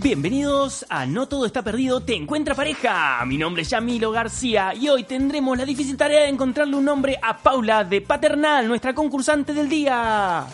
Bienvenidos a No Todo Está Perdido, Te Encuentra Pareja. Mi nombre es Yamilo García y hoy tendremos la difícil tarea de encontrarle un nombre a Paula de Paternal, nuestra concursante del día.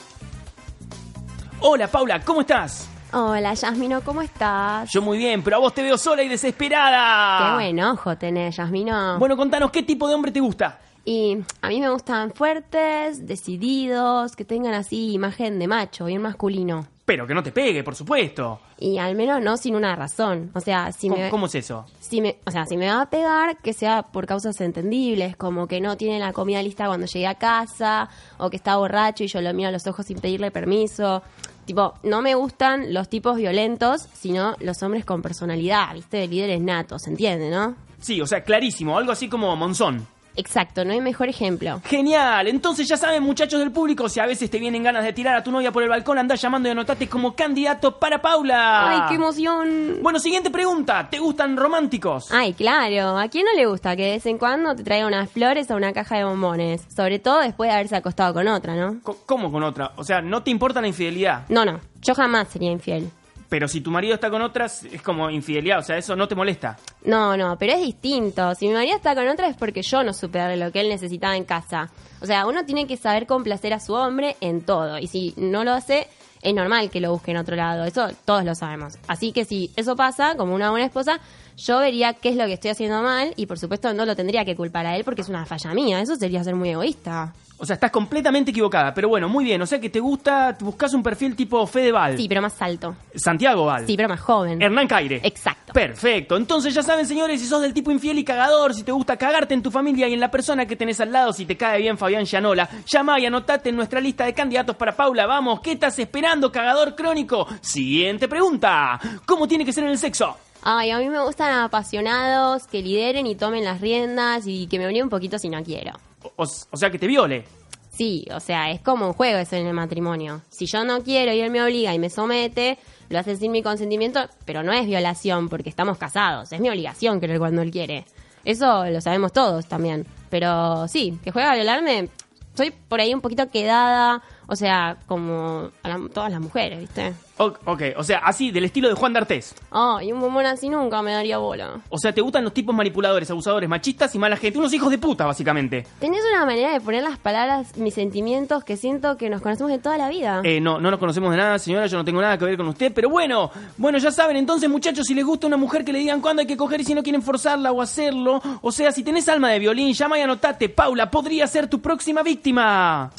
Hola Paula, ¿cómo estás? Hola, Yasmino, ¿cómo estás? Yo muy bien, pero a vos te veo sola y desesperada. Qué buen ojo tenés, Yasmino. Bueno, contanos, ¿qué tipo de hombre te gusta? Y a mí me gustan fuertes, decididos, que tengan así imagen de macho, bien masculino. Pero que no te pegue, por supuesto. Y al menos no sin una razón. O sea, si ¿Cómo, me, cómo es eso? si me, o sea, si me va a pegar, que sea por causas entendibles, como que no tiene la comida lista cuando llegue a casa, o que está borracho y yo lo miro a los ojos sin pedirle permiso. Tipo, no me gustan los tipos violentos, sino los hombres con personalidad, ¿viste? De líderes natos, ¿se entiende, no? Sí, o sea, clarísimo, algo así como Monzón. Exacto, no hay mejor ejemplo. Genial, entonces ya saben muchachos del público, si a veces te vienen ganas de tirar a tu novia por el balcón, anda llamando y anotate como candidato para Paula. ¡Ay, qué emoción! Bueno, siguiente pregunta, ¿te gustan románticos? Ay, claro. ¿A quién no le gusta que de vez en cuando te traiga unas flores o una caja de bombones? Sobre todo después de haberse acostado con otra, ¿no? ¿Cómo con otra? O sea, ¿no te importa la infidelidad? No, no. Yo jamás sería infiel. Pero si tu marido está con otras, es como infidelidad, o sea, eso no te molesta. No, no, pero es distinto. Si mi marido está con otra es porque yo no supe lo que él necesitaba en casa. O sea, uno tiene que saber complacer a su hombre en todo. Y si no lo hace, es normal que lo busque en otro lado. Eso todos lo sabemos. Así que si eso pasa, como una buena esposa, yo vería qué es lo que estoy haciendo mal y por supuesto no lo tendría que culpar a él porque es una falla mía. Eso sería ser muy egoísta. O sea, estás completamente equivocada, pero bueno, muy bien, o sea que te gusta, buscas un perfil tipo Fedeval, Sí, pero más alto. Santiago Val, Sí, pero más joven. Hernán Caire. Exacto. Perfecto. Entonces ya saben, señores, si sos del tipo infiel y cagador, si te gusta cagarte en tu familia y en la persona que tenés al lado, si te cae bien Fabián Llanola, llama y anotate en nuestra lista de candidatos para Paula. Vamos, ¿qué estás esperando, cagador crónico? Siguiente pregunta. ¿Cómo tiene que ser en el sexo? Ay, a mí me gustan apasionados, que lideren y tomen las riendas y que me obliguen un poquito si no quiero. O, o sea, que te viole. Sí, o sea, es como un juego eso en el matrimonio. Si yo no quiero y él me obliga y me somete, lo hace sin mi consentimiento, pero no es violación porque estamos casados. Es mi obligación querer cuando él quiere. Eso lo sabemos todos también. Pero sí, que juega a violarme, soy por ahí un poquito quedada, o sea, como a la- todas las mujeres, ¿viste? O- ok, o sea, así, del estilo de Juan D'Artés. Ay, un bombón así nunca me daría bola. O sea, te gustan los tipos manipuladores, abusadores, machistas y mala gente. Unos hijos de puta, básicamente. Tenés una manera de poner las palabras, mis sentimientos, que siento que nos conocemos de toda la vida. Eh, no, no nos conocemos de nada, señora, yo no tengo nada que ver con usted, pero bueno, bueno, ya saben, entonces muchachos, si les gusta una mujer que le digan cuándo hay que coger y si no quieren forzarla o hacerlo, o sea, si tenés alma de violín, llama y anotate, Paula, podría ser tu próxima víctima.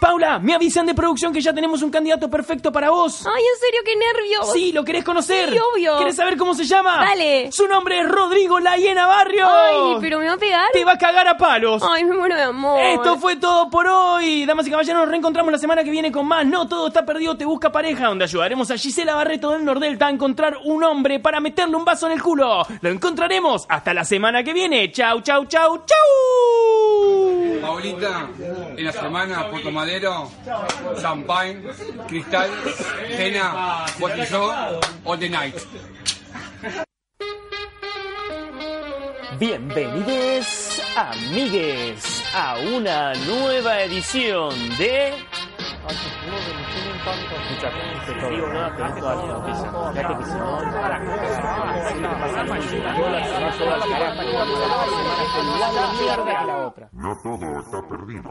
Paula, me avisan de producción que ya tenemos un candidato perfecto para vos. Ay, en serio, qué nervios. Sí, ¿lo querés conocer? Sí, obvio. ¿Querés saber cómo se llama? Dale. Su nombre es Rodrigo La Hiena Barrio. Ay, pero me va a pegar. Te va a cagar a palos. Ay, me muero de amor. Esto fue todo por hoy. Damas y caballeros, nos reencontramos la semana que viene con más. No todo está perdido, te busca pareja, donde ayudaremos a Gisela Barreto del Nordelta a encontrar un hombre para meterle un vaso en el culo. Lo encontraremos hasta la semana que viene. Chau, chau, chau, chau. Paulita, en la semana, Puerto Madero, Champagne, Cristal, Cena, Botelló, All the Night. Bienvenidos, amigues, a una nueva edición de... No todo está perdido.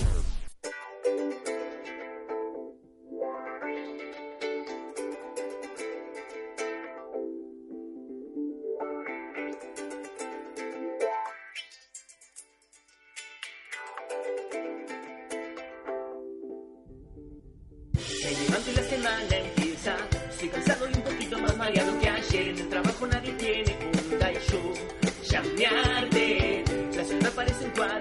sin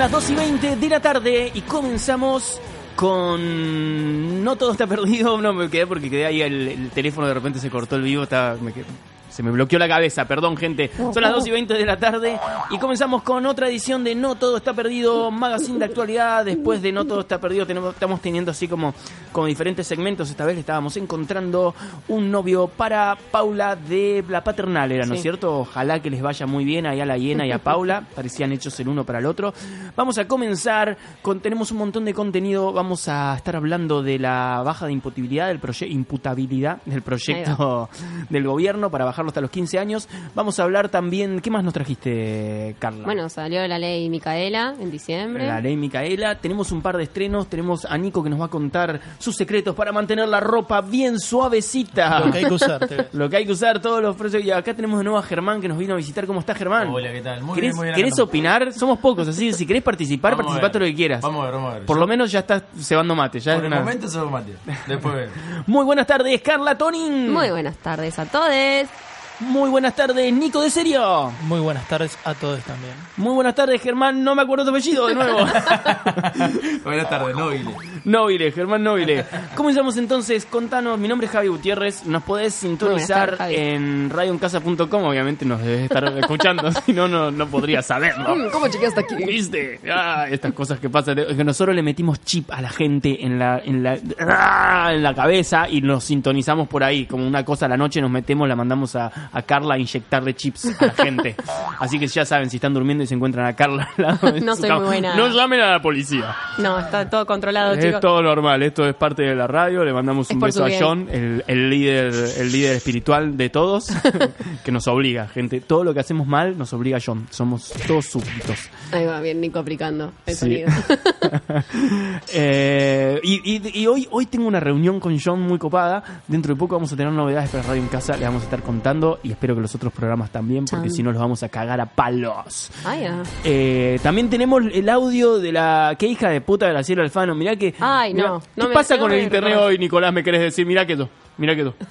las 2 y 20 de la tarde y comenzamos con... No todo está perdido, no me quedé porque quedé ahí el, el teléfono, de repente se cortó el vivo, estaba, me quedé- se me bloqueó la cabeza, perdón gente. Son las 2 y 20 de la tarde y comenzamos con otra edición de No Todo Está Perdido, magazine de actualidad. Después de No Todo Está Perdido tenemos, estamos teniendo así como, como diferentes segmentos. Esta vez le estábamos encontrando un novio para Paula de la paternal, era, ¿no es Sí. cierto? Ojalá que les vaya muy bien ahí a la hiena y a Paula. Parecían hechos el uno para el otro. Vamos a comenzar con, tenemos un montón de contenido. Vamos a estar hablando de la baja de imputabilidad del proyecto, imputabilidad del proyecto del gobierno para bajarlo hasta los 15 años. Vamos a hablar también, ¿qué más nos trajiste, Carla? Bueno, salió la ley Micaela en diciembre. La ley Micaela, tenemos un par de estrenos, tenemos a Nico que nos va a contar sus secretos para mantener la ropa bien suavecita. Lo que hay que usar. Lo que hay que usar, todos los precios. Y acá tenemos de nuevo a Germán que nos vino a visitar. ¿Cómo está Germán? Hola, ¿qué tal? Muy ¿Querés, bien, muy bien. querés opinar? Somos pocos, así que si querés participar, Vamos participá todo lo que quieras. Vamos a ver, vamos a ver. Por lo menos ya estás cebando mate. Ya Por es el una- momento se lo mate. Después. Muy buenas tardes, Carla Tonin. Muy buenas tardes a todos. Muy buenas tardes, Nico de Serio. Muy buenas tardes a todos también. Muy buenas tardes, Germán. No me acuerdo tu apellido de nuevo. Buenas tardes, Nobile. Nobile, Germán Nobile. Comenzamos entonces, contanos, mi nombre es Javi Gutiérrez, nos podés sintonizar tardes, en radioencasa.com, obviamente nos debes estar escuchando, si no, no, no podría saberlo. Mm, ¿Cómo chequeaste aquí? ¿Viste? Ah, estas cosas que pasan, es que nosotros le metimos chip a la gente en la, en la, ah, en la cabeza y nos sintonizamos por ahí, como una cosa a la noche nos metemos, la mandamos a, a Carla a inyectarle chips a la gente. Así que ya saben, si están durmiendo y se encuentran a Carla al lado de No su soy cama, muy buena. no llamen a la policía. No, está todo controlado, Es chicos. todo normal, esto es parte de la radio. Le mandamos Es un por beso su a bien. John, el, el líder, el líder espiritual de todos, que nos obliga, gente. Todo lo que hacemos mal nos obliga a John. Somos todos súbditos. Ahí va, bien Nico aplicando el Sí. sonido. Eh, y y- y hoy, hoy tengo una reunión con John muy copada. Dentro de poco vamos a tener novedades para Radio en Casa. Le vamos a estar contando y espero que los otros programas también, porque si no los vamos a cagar a palos. Ah. Eh, también tenemos el audio de la que hija de puta de la Cielo Alfano. Mirá que. Ay, mirá- no, ¿Qué no pasa con el internet hoy, Nicolás? Me querés decir, mirá que tú, mirá que tú.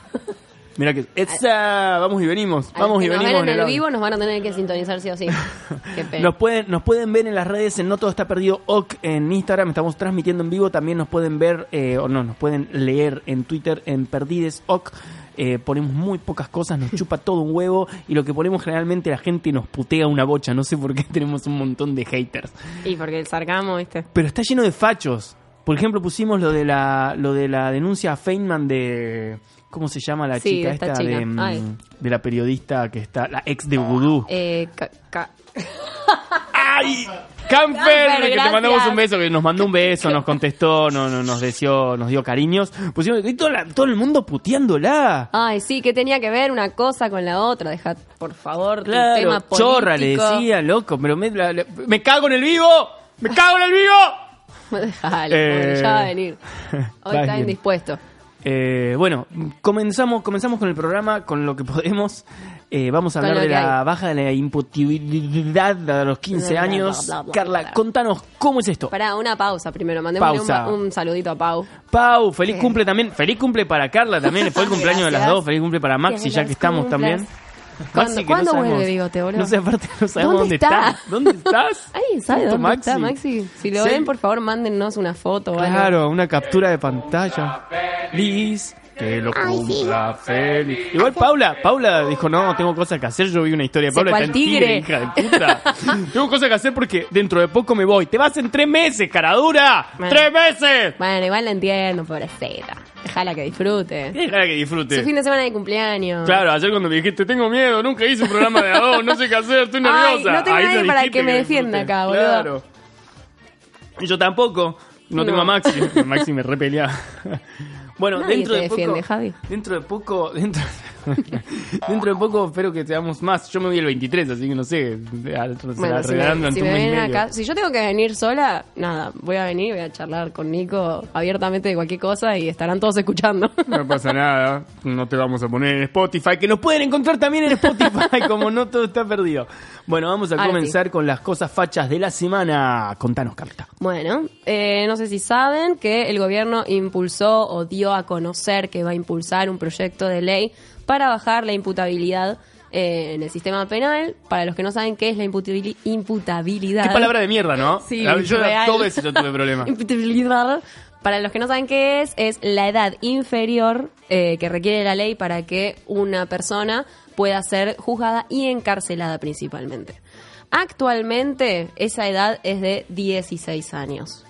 Mirá que esa, vamos y venimos, A vamos y nos venimos ven en el vivo nos van a tener que sintonizar sí o sí. Qué pena. Nos pueden, nos pueden ver en las redes en No Todo Está Perdido OK en Instagram, estamos transmitiendo en vivo, también nos pueden ver, eh, o no, nos pueden leer en Twitter en Perdides OK. Eh, ponemos muy pocas cosas, nos chupa todo un huevo y lo que ponemos generalmente la gente nos putea una bocha, no sé por qué tenemos un montón de haters. Y porque el sarcamo, ¿viste? Pero está lleno de fachos. Por ejemplo, pusimos lo de la, lo de la denuncia a Feynman de ¿Cómo se llama la Sí, chica esta de, mm, de la periodista que está, la ex de Voodoo? Eh, ca- ca- ¡Ay! Camper, Camper, que te mandamos un beso, que nos mandó un beso, nos contestó, no, no, nos deseó, nos dio cariños. Pusimos y todo, la- todo el mundo puteándola. Ay, sí, que tenía que ver una cosa con la otra. Deja, por favor, tu tema Claro, político. chorra le decía, loco, pero me, la- la- me cago en el vivo, me cago en el vivo. Dejale, Eh, ya va a venir. Hoy está indispuesto. Eh, bueno, comenzamos, comenzamos con el programa, con lo que podemos. Eh, vamos a hablar de la hay. baja de la imputabilidad de los 15 Bla, bla, años. bla, bla, bla, Carla, contanos, ¿cómo es esto? Para una pausa primero. Pausa. Un, un saludito a Pau. Pau, feliz cumple también. Feliz cumple para Carla también. Fue el cumpleaños de las dos. Feliz cumple para Maxi, ya que estamos cumplas. también. ¿Cuándo- Maxi, cuándo sabemos- vuelve Bigote, boludo? No sé, aparte no sabemos ¿Dónde dónde, está? está. ¿Dónde estás? ¿Alguien sabe dónde está Maxi? Si lo Sí. ven, por favor, mándennos una foto o algo. Claro, una captura de pantalla. Liz, que lo cumpla feliz. Igual Paula, Paula dijo, no, tengo cosas que hacer. Yo vi una historia de Paula, está en tigre, tigre. hija de puta. tengo cosas que hacer porque dentro de poco me voy. Te vas en tres meses, caradura. Bueno. ¡Tres meses! Bueno, igual la entiendo, pobrecita. Déjala que disfrute. Déjala que disfrute. Su fin de semana de cumpleaños. Claro, ayer cuando me dijiste, tengo miedo, nunca hice un programa de a dos, no sé qué hacer, estoy Ay, nerviosa. no tengo Ahí nadie para que me defienda acá, boludo. Claro. Y Yo tampoco. No, tengo a Maxi. Maxi me repelea. Bueno, Nadie dentro te de defiende, poco, Javi. Dentro de poco, dentro, dentro de poco espero que seamos más. Yo me voy el 23, así que no sé. Bueno, si me, si me acá, yo tengo que venir sola, nada, voy a venir, voy a charlar con Nico abiertamente de cualquier cosa y estarán todos escuchando. No pasa nada, no te vamos a poner en Spotify, que nos pueden encontrar también en Spotify, como no todo está perdido. Bueno, vamos a Ahora comenzar con las cosas fachas de la semana. Contanos, Carta. Bueno, eh, no sé si saben que el gobierno impulsó o dio a conocer que va a impulsar un proyecto de ley para bajar la imputabilidad eh, en el sistema penal. Para los que no saben qué es la imputabili- imputabilidad. Qué palabra de mierda, ¿no? Sí, yo real. todo eso yo tuve problema. Imputabilidad. Para los que no saben qué es, es la edad inferior eh, que requiere la ley para que una persona pueda ser juzgada y encarcelada principalmente. Actualmente esa edad es de 16 años.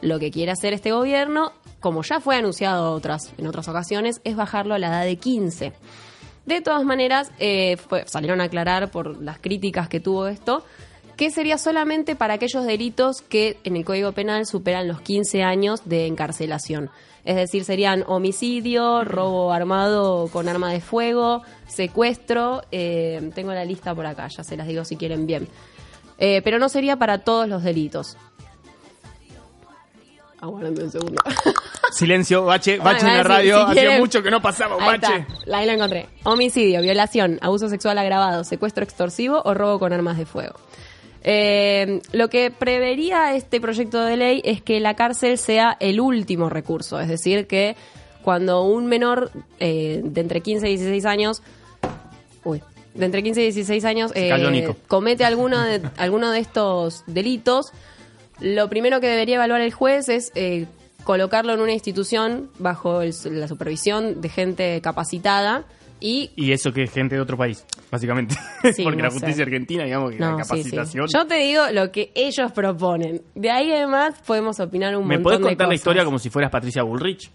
Lo que quiere hacer este gobierno, como ya fue anunciado otras, en otras ocasiones, es bajarlo a la edad de 15. De todas maneras, eh, salieron a aclarar por las críticas que tuvo esto, que sería solamente para aquellos delitos que en el Código Penal superan los 15 años de encarcelación. Es decir, serían homicidio, robo armado con arma de fuego, secuestro. eh, tengo la lista por acá, ya se las digo si quieren bien. Eh, pero no sería para todos los delitos. Aguárdame un segundo. Silencio, bache, Bueno, bache en la si- radio. si Hacía quieren- mucho que no pasaba un bache. está, ahí lo encontré. Homicidio, violación, abuso sexual agravado, secuestro extorsivo o robo con armas de fuego. Eh, lo que prevería este proyecto de ley es que la cárcel sea el último recurso, es decir, que cuando un menor eh, de entre 15 y 16 años, uy, de entre 15 y 16 años eh, comete alguno de, alguno de estos delitos, lo primero que debería evaluar el juez es eh, colocarlo en una institución bajo el- la supervisión de gente capacitada y Y eso que es gente de otro país, básicamente. Sí, Porque no la sé. justicia argentina, digamos que la No, sí, sí. capacitación. Yo te digo lo que ellos proponen. De ahí además podemos opinar un ¿Me montón podés de contar la historia como si fueras Patricia Bullrich?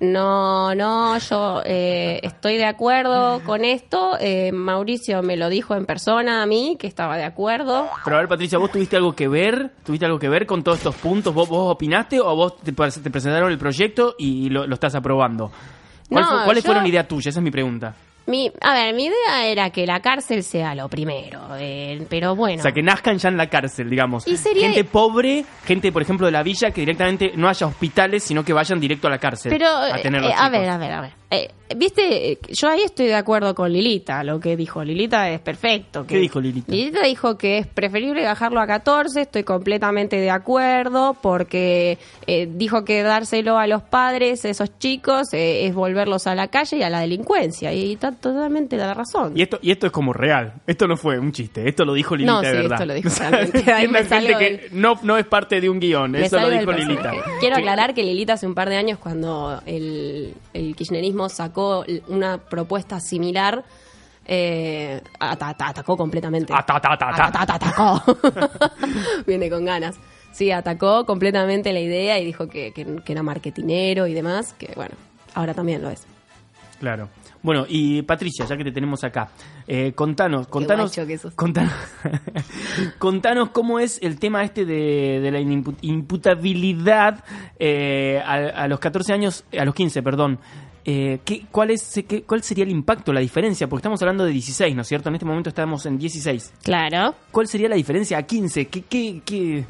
No, no, yo eh, estoy de acuerdo con esto. Eh, Mauricio me lo dijo en persona a mí, que estaba de acuerdo. Pero a ver, Patricia, ¿vos tuviste algo que ver? ¿Tuviste algo que ver con todos estos puntos? ¿Vos, vos opinaste o vos te, te presentaron el proyecto y lo, lo estás aprobando? ¿Cuál No, fue- ¿Cuáles yo- fueron idea tuya? Esa es mi pregunta. Mi, a ver, mi idea era que la cárcel sea lo primero, eh, pero bueno. O sea, que nazcan ya en la cárcel, digamos. Y sería- Gente pobre, gente, por ejemplo, de la villa, que directamente no haya hospitales, sino que vayan directo a la cárcel. Pero, a tener los eh, a ver, a ver, a ver. Eh, Viste, yo ahí estoy de acuerdo con Lilita, lo que dijo. Lilita es perfecto. que- ¿Qué dijo Lilita? Lilita dijo que es preferible bajarlo a 14, estoy completamente de acuerdo, porque eh, dijo que dárselo a los padres, esos chicos, eh, es volverlos a la calle y a la delincuencia. Y está totalmente la razón. Y esto, y esto es como real. Esto no fue un chiste. Esto lo dijo Lilita No, de sí, verdad. esto lo dijo realmente. Gente, no, no es parte de un guion. Me Eso lo dijo Lilita. Quiero aclarar que Lilita hace un par de años, cuando el, el kirchnerismo sacó una propuesta similar, eh, ata- atacó completamente. Ata- atacó. Viene con ganas. Sí, atacó completamente la idea y dijo que, que- que era marketinero y demás, que bueno, ahora también lo es. Claro. Bueno, y Patricia, ya que te tenemos acá, eh, contanos, contanos, contanos, contanos cómo es el tema este de, de la imputabilidad eh, a, a los 14 años, a los 15, perdón. Eh, ¿qué, cuál, es, qué- ¿Cuál sería el impacto, la diferencia? Porque estamos hablando de 16, ¿no es cierto? En este momento estamos en 16. Claro. ¿Cuál sería la diferencia a 15? ¿Qué, qué, qué?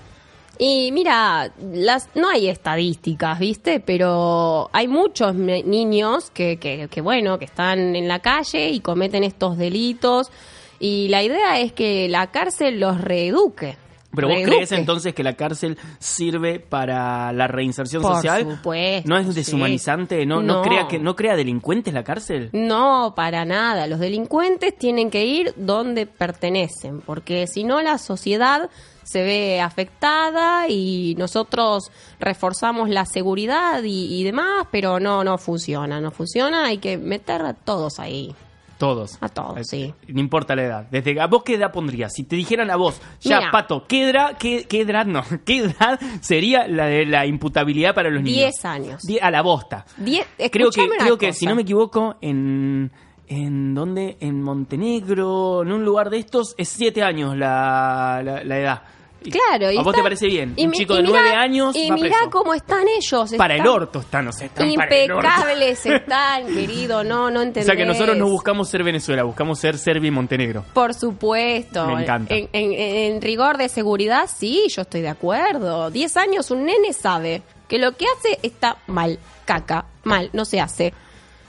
Y mira, las, no hay estadísticas, ¿viste? Pero hay muchos niños que, que, que, bueno, que están en la calle y cometen estos delitos. Y la idea es que la cárcel los reeduque. ¿Pero vos crees entonces que la cárcel sirve para la reinserción Por social? supuesto, ¿No es sí. deshumanizante? ¿No, no. No. crea que, ¿No crea delincuentes la cárcel? No, para nada. Los delincuentes tienen que ir donde pertenecen, porque si no la sociedad se ve afectada y nosotros reforzamos la seguridad y, y demás, pero no, no funciona, no funciona. Hay que meter a todos ahí. Todos. A todos, Eh, sí. No importa la edad. Desde, ¿A vos qué edad pondrías? Si te dijeran a vos, ya, Mira. Pato, ¿qué edad, qué, qué edad, no, qué edad sería la de la imputabilidad para los niños? Diez años. Die- a la bosta. Die- creo que, creo que si no me equivoco, en... ¿En dónde? En Montenegro, en un lugar de estos, es siete años la, la, la edad. Claro, y ¿A vos te parece bien? y un mi- chico de nueve años Y preso. cómo están ellos. Para el orto están, o sea, están. Impecables están, querido. No, no O entendés. sea que nosotros no buscamos ser Venezuela, buscamos ser Serbia y Montenegro. Por supuesto. Me encanta. En, en- en rigor de seguridad, sí, yo estoy de acuerdo. Diez años, un nene sabe que lo que hace está mal. Caca, mal, no se hace.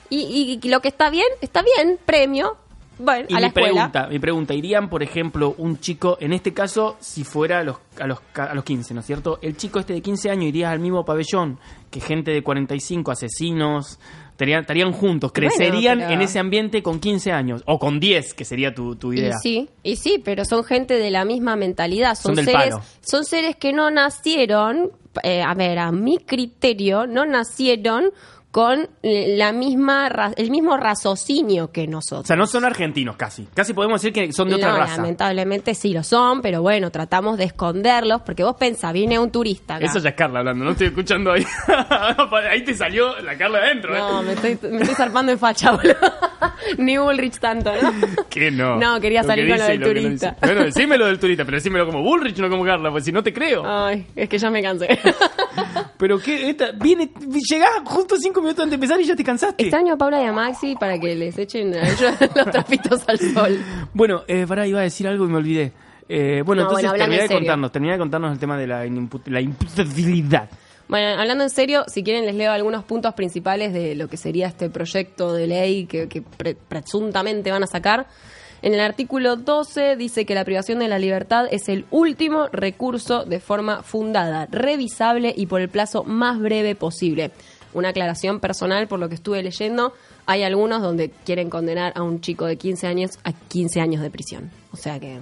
Y, y lo que está bien, está bien, premio. Bueno, Y a mi la pregunta, mi pregunta, irían, por ejemplo, un chico, en este caso, si fuera a los, a los, a los 15, ¿no es cierto? El chico este de 15 años iría al mismo pabellón que gente de 45, asesinos, estarían, estarían juntos, Bueno, crecerían pero- en ese ambiente con 15 años, o con 10, que sería tu, tu Y idea. sí, y sí, pero son gente de la misma mentalidad. Son, Son del seres, palo. son seres que no nacieron, eh, a ver, a mi criterio, no nacieron con la misma, el mismo raciocinio que nosotros. O sea, no son argentinos casi. Casi podemos decir que son de otra No, raza. lamentablemente sí lo son, pero bueno, tratamos de esconderlos porque vos pensás, viene un turista acá. Eso ya es Carla hablando, no estoy escuchando ahí. ahí te salió la Carla adentro, No, ¿eh? me estoy, me estoy zarpando en facha, boludo. Ni Bullrich tanto, ¿no? Que no. No, quería salir que con lo del no turista. Bueno, decímelo del turista, pero decímelo como Bullrich, no como Carla, pues si no te creo. Ay, es que ya me cansé. Pero que esta, viene, llegás justo cinco minutos antes de empezar y ya te cansaste. Extraño a Paula y a Maxi para que les echen a ellos los trapitos al sol. Bueno, eh, pará, iba a decir algo y me olvidé. Eh, bueno, No, entonces bueno, hablando terminá en de contarnos, terminá de contarnos el tema de la, inimput- la imputabilidad. Bueno, hablando en serio, si quieren les leo algunos puntos principales de lo que sería este proyecto de ley que, que pre- presuntamente van a sacar. En el artículo 12 dice que la privación de la libertad es el último recurso de forma fundada, revisable y por el plazo más breve posible. Una aclaración personal por lo que estuve leyendo, hay algunos donde quieren condenar a un chico de 15 años a 15 años de prisión. O sea que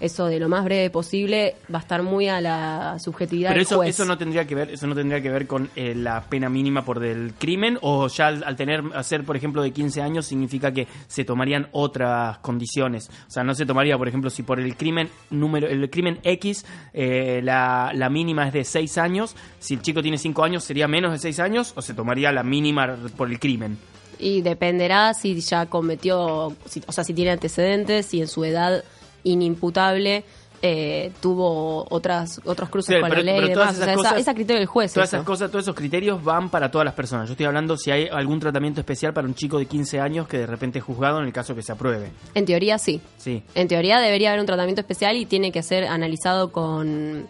eso de lo más breve posible va a estar muy a la subjetividad Pero del eso, juez. eso no tendría que ver, eso no tendría que ver con eh, la pena mínima por del crimen, o ya al, al tener, a ser, por ejemplo, de 15 años, significa que se tomarían otras condiciones. O sea, no se tomaría, por ejemplo, si por el crimen número, el crimen X, eh, la, la mínima es de 6 años, si el chico tiene 5 años, sería menos de 6 años, o se tomaría la mínima por el crimen. Y dependerá si ya cometió, si- o sea, si tiene antecedentes, si en su edad inimputable eh, tuvo otras otros cruces Claro, con pero- la ley pero y demás. O esas sea, esa- cosas- es a criterio del juez. Todas eso. esas cosas, todos esos criterios van para todas las personas. Yo estoy hablando si hay algún tratamiento especial para un chico de 15 años que de repente es juzgado en el caso que se apruebe. En teoría sí. Sí. En teoría debería haber un tratamiento especial y tiene que ser analizado con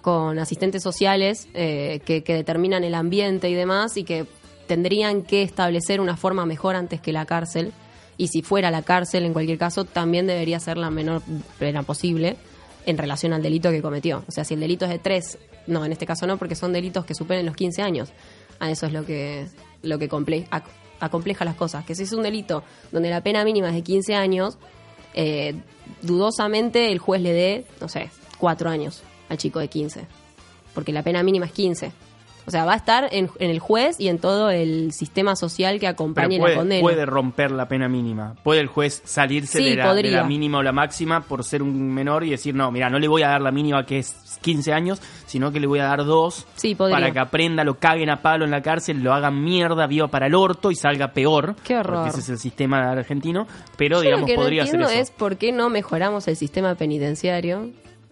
con asistentes sociales eh, que, que determinan el ambiente y demás y que tendrían que establecer una forma mejor antes que la cárcel y si fuera la cárcel en cualquier caso también debería ser la menor pena posible en relación al delito que cometió. O sea, si el delito es de tres, no, en este caso no, porque son delitos que superen los 15 años. A eso es lo que, lo que comple- ac- acompleja las cosas. Que si es un delito donde la pena mínima es de 15 años, eh, dudosamente el juez le dé, no sé, cuatro años al chico de 15. Porque la pena mínima es 15. O sea, va a estar en, en el juez y en todo el sistema social que acompañe la puede, condena. puede romper la pena mínima. Puede el juez salirse Sí, de, la, de la mínima o la máxima por ser un menor y decir, no, mira, no le voy a dar la mínima que es 15 años, sino que le voy a dar dos Sí, para que aprenda, lo caguen a palo en la cárcel, lo hagan mierda, viva para el orto y salga peor. Qué horror. Porque ese es el sistema argentino. Pero, Yo digamos, lo que podría no ser eso. es por qué no mejoramos el sistema penitenciario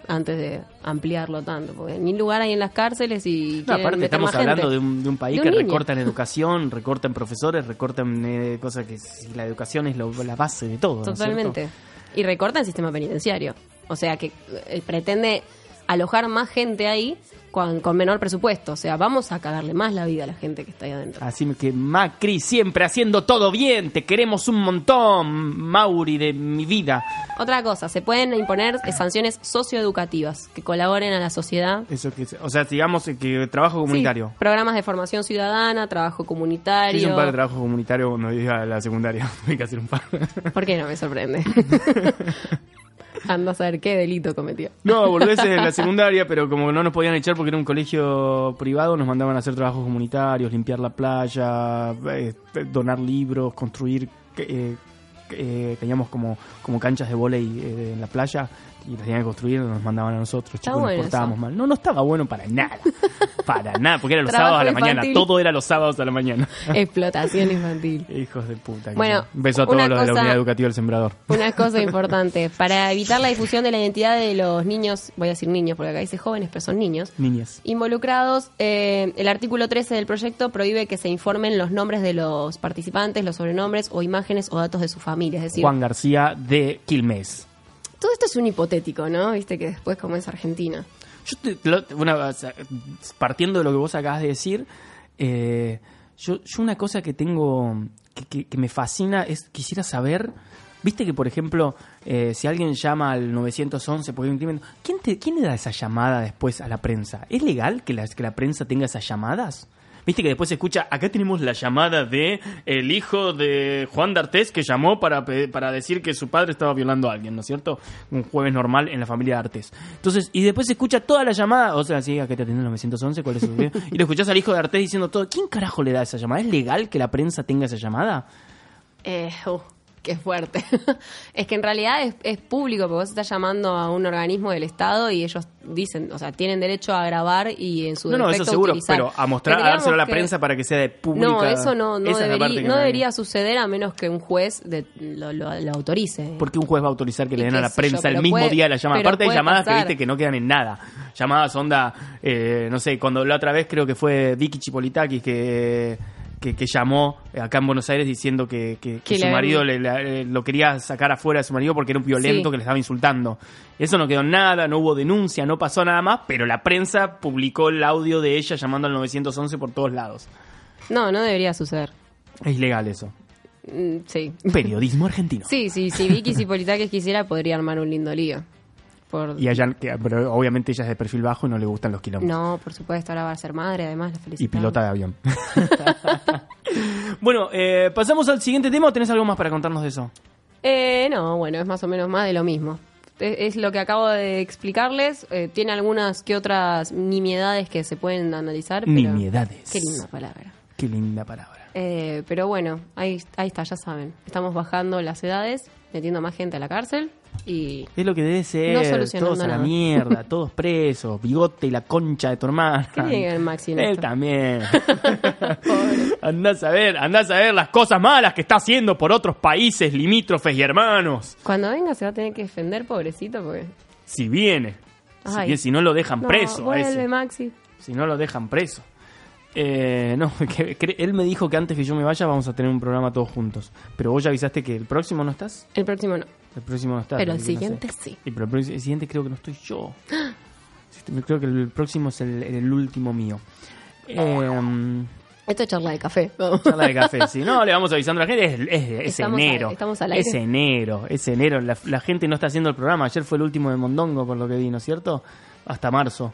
antes de ampliarlo tanto. Porque ni lugar hay en las cárceles y No, aparte estamos hablando de un, de un país De que niño. recorta en educación, recorta en profesores, recorta en eh, cosas que la educación es lo- la base de todo. ¿no es Totalmente. Y recorta el sistema penitenciario. O sea que eh, pretende alojar más gente ahí con, con menor presupuesto. O sea, vamos a cagarle más la vida a la gente que está ahí adentro. Así que Macri siempre haciendo todo bien, te queremos un montón, Mauri de mi vida. Otra cosa, se pueden imponer sanciones socioeducativas que colaboren a la sociedad. Eso que, o sea, digamos que trabajo comunitario. Sí, programas de formación ciudadana, trabajo Yo comunitario. hice un par de trabajos comunitarios cuando iba a la secundaria. Tuve que hacer un par. ¿Por qué no me sorprende? Anda a saber qué delito cometió. No, volvés de la secundaria, pero como no nos podían echar porque era un colegio privado, nos mandaban a hacer trabajos comunitarios, limpiar la playa, eh, donar libros, construir. eh, eh, teníamos como, como canchas de volei eh, en la playa y las tenían que construir, nos mandaban a nosotros, chicos, bueno nos portábamos eso. mal. No, no estaba bueno para nada. Para nada, porque era los sábados a la mañana. Todo era los sábados a la mañana. Explotación infantil. Hijos de puta. Bueno, un beso a todos los de la unidad educativa del Sembrador. Una cosa importante, para evitar la difusión de la identidad de los niños, voy a decir niños porque acá dice jóvenes, pero son niños, Niñas. involucrados, eh, el artículo 13 del proyecto prohíbe que se informen los nombres de los participantes, los sobrenombres o imágenes o datos de su familia. Es decir, Juan García de Quilmes. Todo esto es un hipotético, ¿no? Viste que después como es Argentina. Yo te- lo- partiendo de lo que vos acabas de decir, eh, yo, yo una cosa que tengo que, que- que me fascina es quisiera saber, viste que por ejemplo eh, si alguien llama al 911 porque hay un crimen, ¿quién, te, quién le da esa llamada después a la prensa? ¿Es legal que la, que la prensa tenga esas llamadas? Viste que después se escucha, acá tenemos la llamada de el hijo de Juan D'Artés que llamó para, para decir que su padre estaba violando a alguien, ¿no es cierto? Un jueves normal en la familia D'Artés. Entonces, y después se escucha toda la llamada, o sea, sí, acá te atienden el 911, ¿cuál es su Y lo escuchás al hijo de D'Artés diciendo todo. ¿Quién carajo le da esa llamada? ¿Es legal que la prensa tenga esa llamada? Eh, uh, qué fuerte. es que en realidad es, es público, porque vos estás llamando a un organismo del Estado y ellos dicen, o sea, tienen derecho a grabar y en su No, no, eso seguro, utilizar. pero a mostrar, a dárselo a la que- prensa para que sea de pública. No, eso no, no, debería, que no me- debería suceder a menos que un juez de- lo, lo- lo autorice. ¿Por qué un juez va a autorizar que le den a la yo, prensa el mismo puede- día la llamada? Aparte hay llamadas que viste que no quedan en nada. Llamadas onda, eh, no sé, cuando la otra vez creo que fue Vicky Chipolitakis que, que, que llamó acá en Buenos Aires diciendo que, que- su marido le- le- lo quería sacar afuera de su marido porque era un violento Sí. que le estaba insultando. Eso no quedó nada, no hubo denuncia, no pasó nada más, pero la prensa publicó el audio de ella llamando al 911 por todos lados. No, no debería suceder. Es ilegal eso. Mm, sí. Periodismo argentino. Sí, sí, si Vicky Zipolitakis quisiera, podría armar un lindo lío. Por... Y allá, que- pero obviamente ella es de perfil bajo y no le gustan los kilómetros. No, por supuesto, ahora va a ser madre, además la y felicitamos. pilota de avión. bueno, eh, pasamos al siguiente tema o tenés algo más para contarnos de eso? Eh, no, bueno, es más o menos más de lo mismo. Es, es lo que acabo de explicarles. eh, tiene algunas que otras nimiedades que se pueden analizar. Pero... Nimiedades. Qué linda palabra. Qué linda palabra. Eh, pero bueno, ahí, ahí está, ya saben. Estamos bajando las edades, metiendo más gente a la cárcel y Es lo que debe ser. No solucionando todos a la nada. mierda, todos presos, bigote y la concha de tu hermana. ¿Qué tiene ver Maxi en Él esto? también. andás a ver, andás a ver las cosas malas que está haciendo por otros países limítrofes y hermanos. Cuando venga se va a tener que defender, pobrecito, porque... Si viene. Si, si no lo dejan No, preso a vuelve, ese. Maxi. Si no lo dejan preso. Eh, no, que- que- él me dijo que antes que yo me vaya vamos a tener un programa todos juntos. Pero vos ya avisaste que el próximo no estás. El próximo no. El próximo no estás. Pero el no siguiente sé. sí. Y pero el, el siguiente creo que no estoy yo. Sí, Creo que el próximo es el, el último mío. Eh, Esto es charla de café. charla de café, sí. No, le vamos avisando a la gente. Es, es- es Estamos enero. estamos al aire. Es enero. Es enero. La, la gente no está haciendo el programa. Ayer fue el último de Mondongo, por lo que vi, ¿no es cierto? Hasta marzo.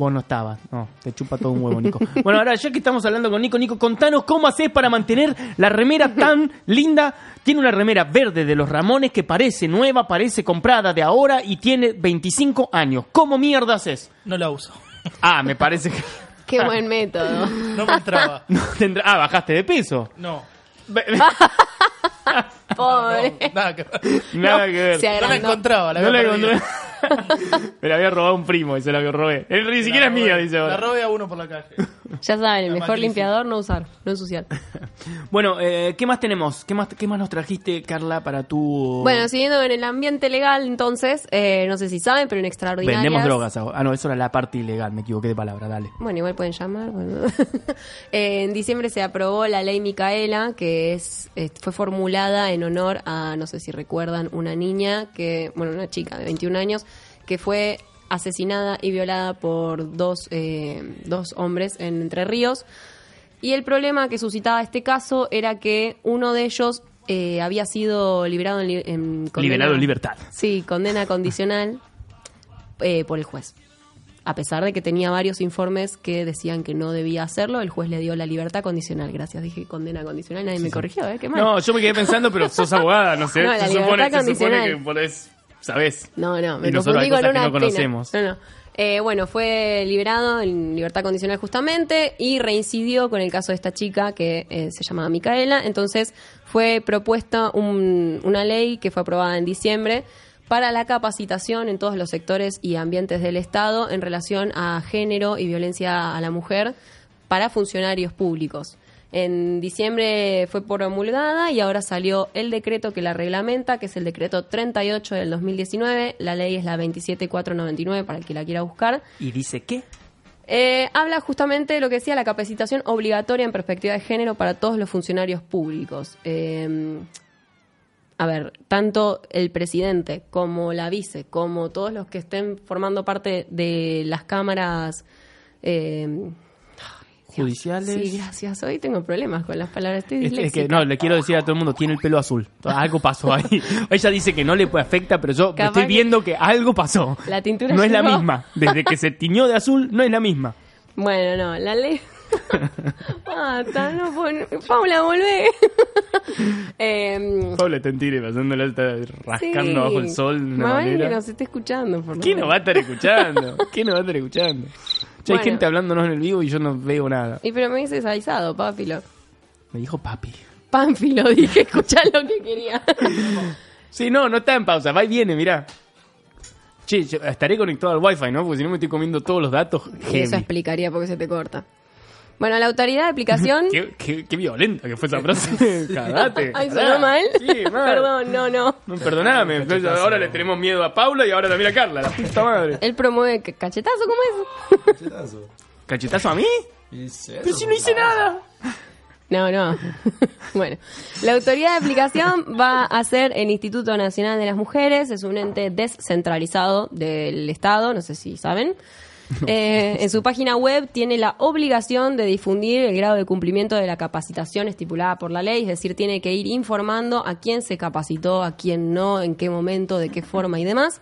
Vos no estabas, no, te chupa todo un huevo, Nico. Bueno, ahora ya que estamos hablando con Nico, Nico, contanos cómo haces para mantener la remera tan linda. Tiene una remera verde de los Ramones que parece nueva, parece comprada de ahora y tiene 25 años. ¿Cómo mierda haces? No la uso. Ah, me parece que... Qué buen método. No me entraba. No tendrá- Ah, bajaste de peso. No. Pobre. Nada que ver. Nada que ver. se No la encontraba, la No había la encontré. Me la había robado un primo y se la robé. Él ni siquiera es La mía, dice La ahora. robé a uno por la calle. Ya saben, el La mejor limpiador no usar, no ensuciar. Bueno, eh, ¿qué más tenemos? ¿Qué más, ¿Qué más nos trajiste, Carla, para tu... Bueno, siguiendo en el ambiente legal, entonces, eh, no sé si saben, pero en extraordinarias... Vendemos drogas. Ah, no, eso era la parte ilegal. Me equivoqué de palabra, dale. Bueno, igual pueden llamar. bueno. En diciembre se aprobó la ley Micaela, que es eh, fue formulada en honor a, no sé si recuerdan, una niña que, bueno, una chica de 21 años que fue asesinada y violada por dos, eh, dos hombres en Entre Ríos. Y el problema que suscitaba este caso era que uno de ellos eh, había sido liberado en, en condena- Liberado en libertad. Sí, condena condicional eh, por el juez. A pesar de que tenía varios informes que decían que no debía hacerlo, el juez le dio la libertad condicional. Gracias, dije condena condicional, nadie me corrigió, ¿eh? Qué mal. No, yo me quedé pensando, pero sos abogada, no sé. No, la se, supone, se supone que podés, ¿sabés? No, no, me Y nosotros hay confundí con cosas que una no pena. conocemos. No, no. Eh, bueno, fue liberado en libertad condicional justamente y reincidió con el caso de esta chica que eh, se llamaba Micaela. Entonces fue propuesta un- una ley que fue aprobada en diciembre para la capacitación en todos los sectores y ambientes del Estado en relación a género y violencia a la mujer para funcionarios públicos. En diciembre fue promulgada y ahora salió el decreto que la reglamenta, que es el decreto 38 del 2019. La ley es la 27499 para el que la quiera buscar. ¿Y dice qué? Eh, habla justamente de lo que decía la capacitación obligatoria en perspectiva de género para todos los funcionarios públicos. Eh, a ver, tanto el presidente como la vice, como todos los que estén formando parte de las cámaras. eh, Judiciales. Sí, gracias. Hoy tengo problemas con las palabras. Estoy Es, que no, le quiero decir a todo el mundo, tiene el pelo azul. Algo pasó ahí. Ella dice que no le afecta, pero yo estoy viendo que algo pasó. La tintura No es la misma. Desde que se tiñó de azul, no es la misma. Bueno, no, la ley. Basta, no pon- Paula, volvé. Em, Paula Tentire pasándola está rascando sí. bajo el sol de una manera. que nos esté escuchando, por ¿Quién nos va a estar escuchando? ¿Quién nos va a estar escuchando? Ya hay gente hablándonos en el vivo y yo no veo nada. Y pero me dices avisado, Pánfilo. Me dijo papi. Pánfilo, dije, escuchá lo que quería. Sí, no, no está en pausa, va y viene, mirá. Che, yo estaré conectado al wifi, ¿no? Porque si no me estoy comiendo todos los datos. Y eso explicaría por qué se te corta. Bueno, la autoridad de aplicación. Qué, qué, qué violenta que fue esa frase. Cagate. Ay, sonó mal. Sí, mal. Perdón, no, no. Perdoname, entonces ahora le tenemos miedo a Paula y ahora también a Carla, la puta madre. Él promueve cachetazo, ¿cómo es? ¿Cachetazo a mí? Pero si no hice nada. No, no. bueno, la autoridad de aplicación va a ser el Instituto Nacional de las Mujeres, es un ente descentralizado del Estado, no sé si saben. Eh, en su página web tiene la obligación de difundir el grado de cumplimiento de la capacitación estipulada por la ley, es decir, tiene que ir informando a quién se capacitó, a quién no, en qué momento, de qué forma y demás.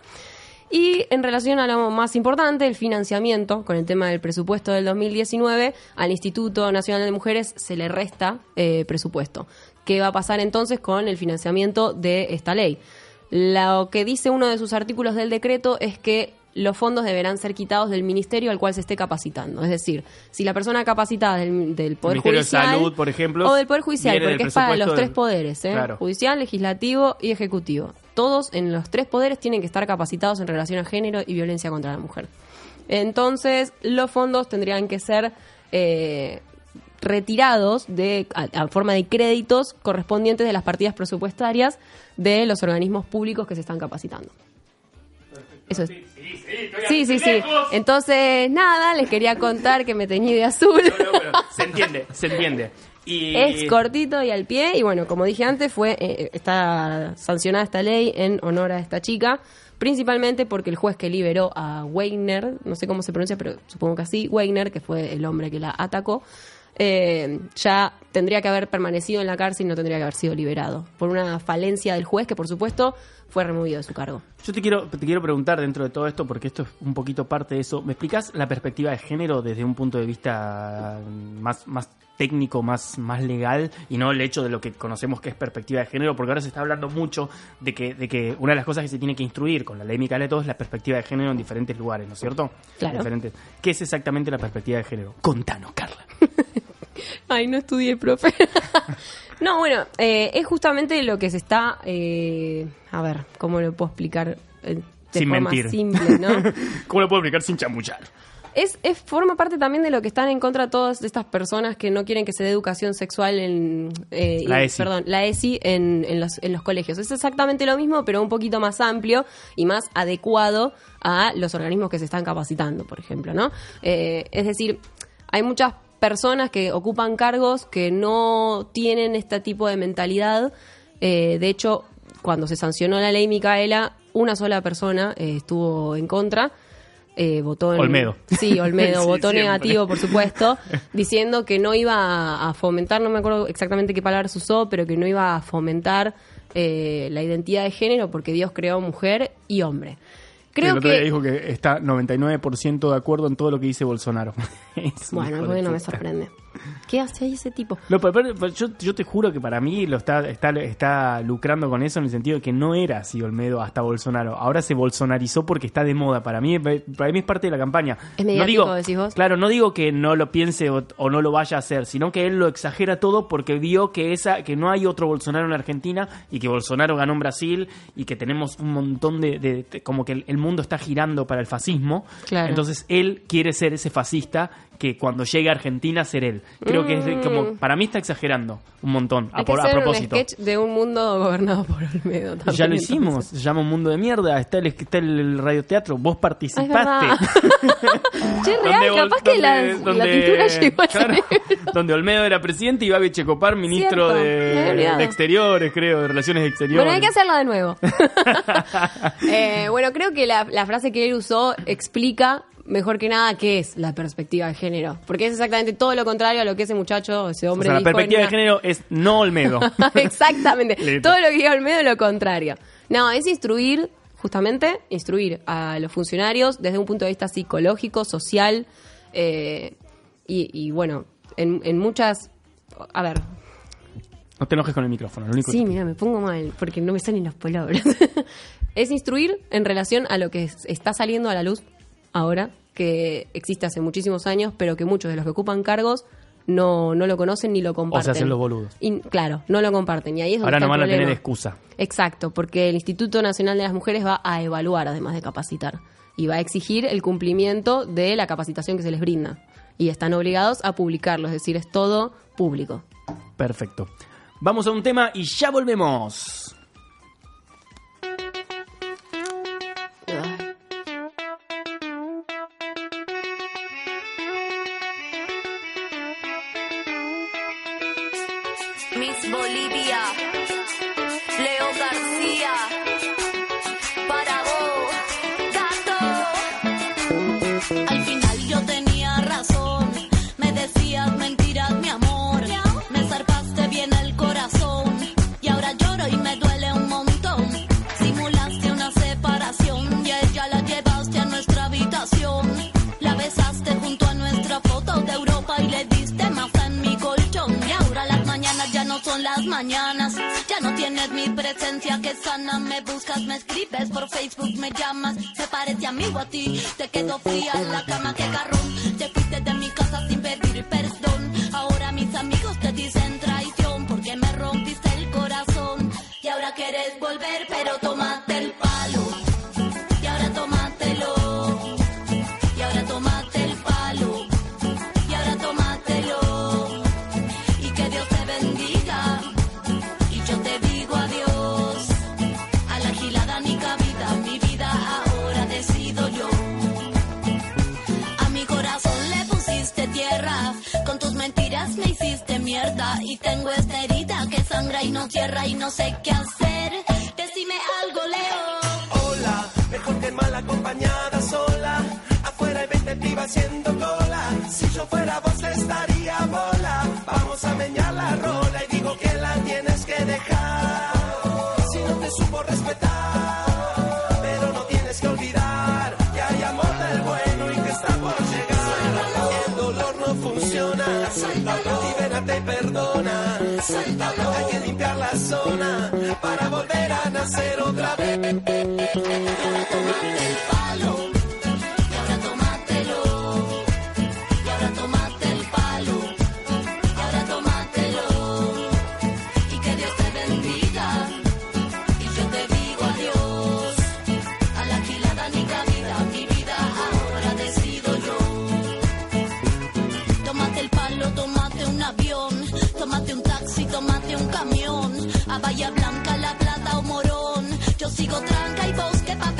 Y en relación a lo más importante, el financiamiento, con el tema del presupuesto del 2019, al Instituto Nacional de Mujeres se le resta eh, presupuesto. ¿Qué va a pasar entonces con el financiamiento de esta ley? Lo que dice uno de sus artículos del decreto es que los fondos deberán ser quitados del ministerio al cual se esté capacitando. Es decir, si la persona capacitada del, del Poder Ministerio de Judicial Salud, por ejemplo, o del Poder Judicial, porque es para los tres poderes, ¿eh? Claro. judicial, legislativo y ejecutivo. Todos en los tres poderes tienen que estar capacitados en relación a género y violencia contra la mujer. Entonces, los fondos tendrían que ser eh, retirados de a, a forma de créditos correspondientes de las partidas presupuestarias de los organismos públicos que se están capacitando. Eso es. Sí, sí, sí. Entonces, nada, les quería contar que me teñí de azul. No, no, pero se entiende, se entiende. Y... Es cortito y al pie y bueno, como dije antes, fue eh, está sancionada esta ley en honor a esta chica, principalmente porque el juez que liberó a Weiner, no sé cómo se pronuncia, pero supongo que así, Weiner, que fue el hombre que la atacó, eh, ya tendría que haber permanecido en la cárcel y no tendría que haber sido liberado. Por una falencia del juez que, por supuesto, fue removido de su cargo. Yo te quiero, te quiero preguntar dentro de todo esto, porque esto es un poquito parte de eso. ¿Me explicas la perspectiva de género desde un punto de vista más, más técnico, más, más legal, y no el hecho de lo que conocemos que es perspectiva de género? Porque ahora se está hablando mucho de que, de que una de las cosas que se tiene que instruir con la ley todo es la perspectiva de género en diferentes lugares, ¿no es cierto? Claro. Diferentes. ¿Qué es exactamente la perspectiva de género? Contanos, Carla. Ay, no estudié, profe. no, bueno, eh, es justamente lo que se está. eh, a ver, ¿cómo lo puedo explicar? eh, de Sin forma mentir. simple, ¿no? ¿Cómo lo puedo explicar sin chamuchar? Es, es forma parte también de lo que están en contra de todas estas personas que no quieren que se dé educación sexual en eh, La ESI. perdón, la ESI en, en los, en los colegios. Es exactamente lo mismo, pero un poquito más amplio y más adecuado a los organismos que se están capacitando, por ejemplo, ¿no? Eh, es decir, hay muchas personas que ocupan cargos que no tienen este tipo de mentalidad. Eh, de hecho, cuando se sancionó la ley Micaela, una sola persona eh, estuvo en contra. eh, votó en, Olmedo. Sí, Olmedo Sí, votó siempre. negativo, por supuesto, diciendo que no iba a, a fomentar, no me acuerdo exactamente qué palabras usó, pero que no iba a fomentar eh, la identidad de género porque Dios creó mujer y hombre. Creo el otro día que... dijo que está 99% de acuerdo en todo lo que dice Bolsonaro. Bueno, bueno, me sorprende. ¿Qué hace ahí ese tipo? No, pero- pero- pero yo, yo te juro que para mí lo está, está, está lucrando con eso en el sentido de que no era así Olmedo hasta Bolsonaro. Ahora se bolsonarizó porque está de moda. Para mí, para mí es parte de la campaña. Es no digo, decís vos. Claro, no digo que no lo piense o, o no lo vaya a hacer, sino que él lo exagera todo porque vio que esa que no hay otro Bolsonaro en Argentina y que Bolsonaro ganó en Brasil y que tenemos un montón de, de- de- como que el, el mundo está girando para el fascismo. Claro. Entonces él quiere ser ese fascista que cuando llegue a Argentina ser él. Creo que es como para mí está exagerando un montón a, Hay que por- a propósito. un sketch de un mundo gobernado por Olmedo. también, Ya lo hicimos, se llama Un Mundo de Mierda, está el, está el radioteatro, vos Ah, participaste. che, real, Donde- capaz que la, donde- la pintura llegó a claro, donde Olmedo era presidente y Babi Checopar ministro Cierto, de, Exteriores, creo, de Relaciones Exteriores. Bueno, hay que hacerla de nuevo. Eh, bueno, creo que la, la frase que él usó explica mejor que nada qué es la perspectiva de género. Porque es exactamente todo lo contrario a lo que ese muchacho, ese O hombre sea, la dijo en perspectiva de una- género es no Olmedo. Exactamente. Todo lo que diga Olmedo es lo contrario. No, es instruir, justamente, instruir a los funcionarios desde un punto de vista psicológico, social, eh, y, y bueno, en, en muchas... A ver, No te enojes con el micrófono, lo único Sí, mira, me pongo mal porque no me salen las palabras. es instruir en relación a lo que es- está saliendo a la luz ahora, que existe hace muchísimos años, pero que muchos de los que ocupan cargos no, no lo conocen ni lo comparten. hacen los boludos. Y, claro, no lo comparten. Y ahí es donde Ahora no van a tener excusa. Exacto, porque el Instituto Nacional de las Mujeres va a evaluar además de capacitar y va a exigir el cumplimiento de la capacitación que se les brinda. Y están obligados a publicarlo, es decir, es todo público. Perfecto. Vamos a un tema y ya volvemos. Las mañanas. Ya no tienes mi presencia que sana. Me buscas, me escribes por Facebook, me llamas. Se parece amigo a ti. Te quedo fría en la cama, que garrón. Te fuiste de mi casa sin cierra y no sé qué hacer. Decime algo, Leo. Hola, mejor que mal acompañada sola. Afuera hay 20 pibas haciendo cola. Si yo fuera a Bahía Blanca La Plata o Morón. Yo sigo tranca y vos papelón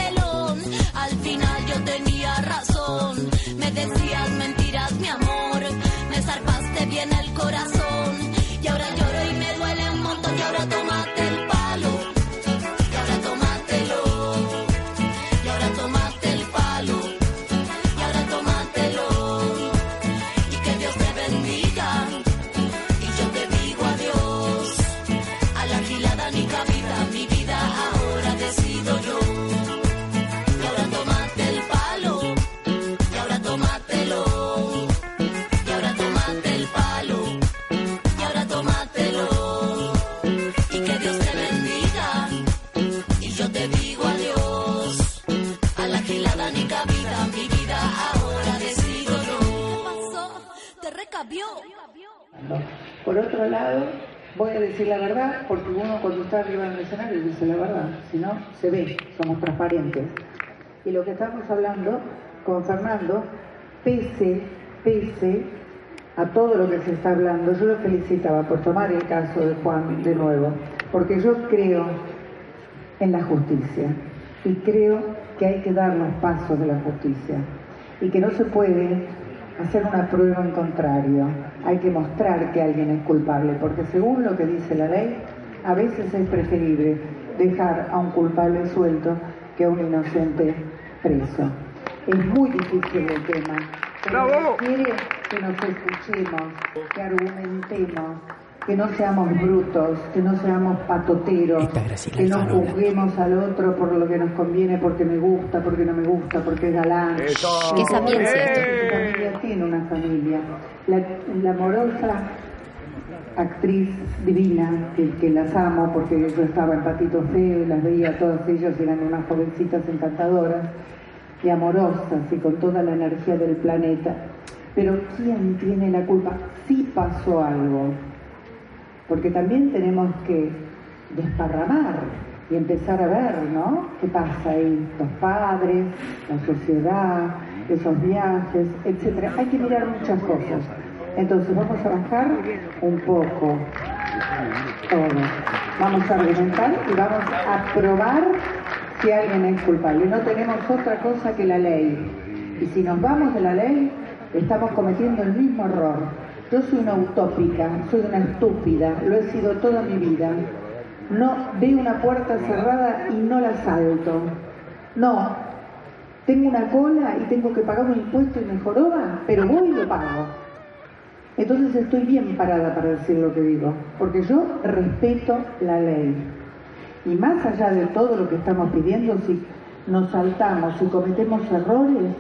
decir la verdad, porque uno cuando está arriba en el escenario dice la verdad, si no, se ve, somos transparentes. Y lo que estamos hablando con Fernando, pese, pese a todo lo que se está hablando, yo lo felicitaba por tomar el caso de Juan de nuevo, porque yo creo en la justicia y creo que hay que dar los pasos de la justicia y que no se puede hacer una prueba en contrario. Hay que mostrar que alguien es culpable, porque según lo que dice la ley, a veces es preferible dejar a un culpable suelto que a un inocente preso. Es muy difícil el tema. Pero quiere que nos escuchemos, que argumentemos, que no seamos brutos, que no seamos patoteros, que no juzguemos al otro por lo que nos conviene, porque me gusta, porque no me gusta, porque es galán. Qué esto. Tu familia tiene una familia. La, la amorosa actriz divina, que, que las amo porque yo estaba en Patito Feo y las veía todas ellas, eran unas jovencitas encantadoras y amorosas y con toda la energía del planeta. Pero ¿quién tiene la culpa? Sí pasó algo, porque también tenemos que desparramar y empezar a ver, ¿no? ¿Qué pasa ahí? Los padres, la sociedad, esos viajes, etcétera. Hay que mirar muchas cosas. Entonces vamos a bajar un poco todo. Vamos a argumentar y vamos a probar si alguien es culpable. No tenemos otra cosa que la ley. Y si nos vamos de la ley, estamos cometiendo el mismo error. Yo soy una utópica, soy una estúpida, lo he sido toda mi vida. No veo una puerta cerrada y no la salto. No, tengo una cola y tengo que pagar un impuesto y me joroban, pero voy y lo pago. Entonces estoy bien parada para decir lo que digo, porque yo respeto la ley. Y más allá de todo lo que estamos pidiendo, si nos saltamos y cometemos errores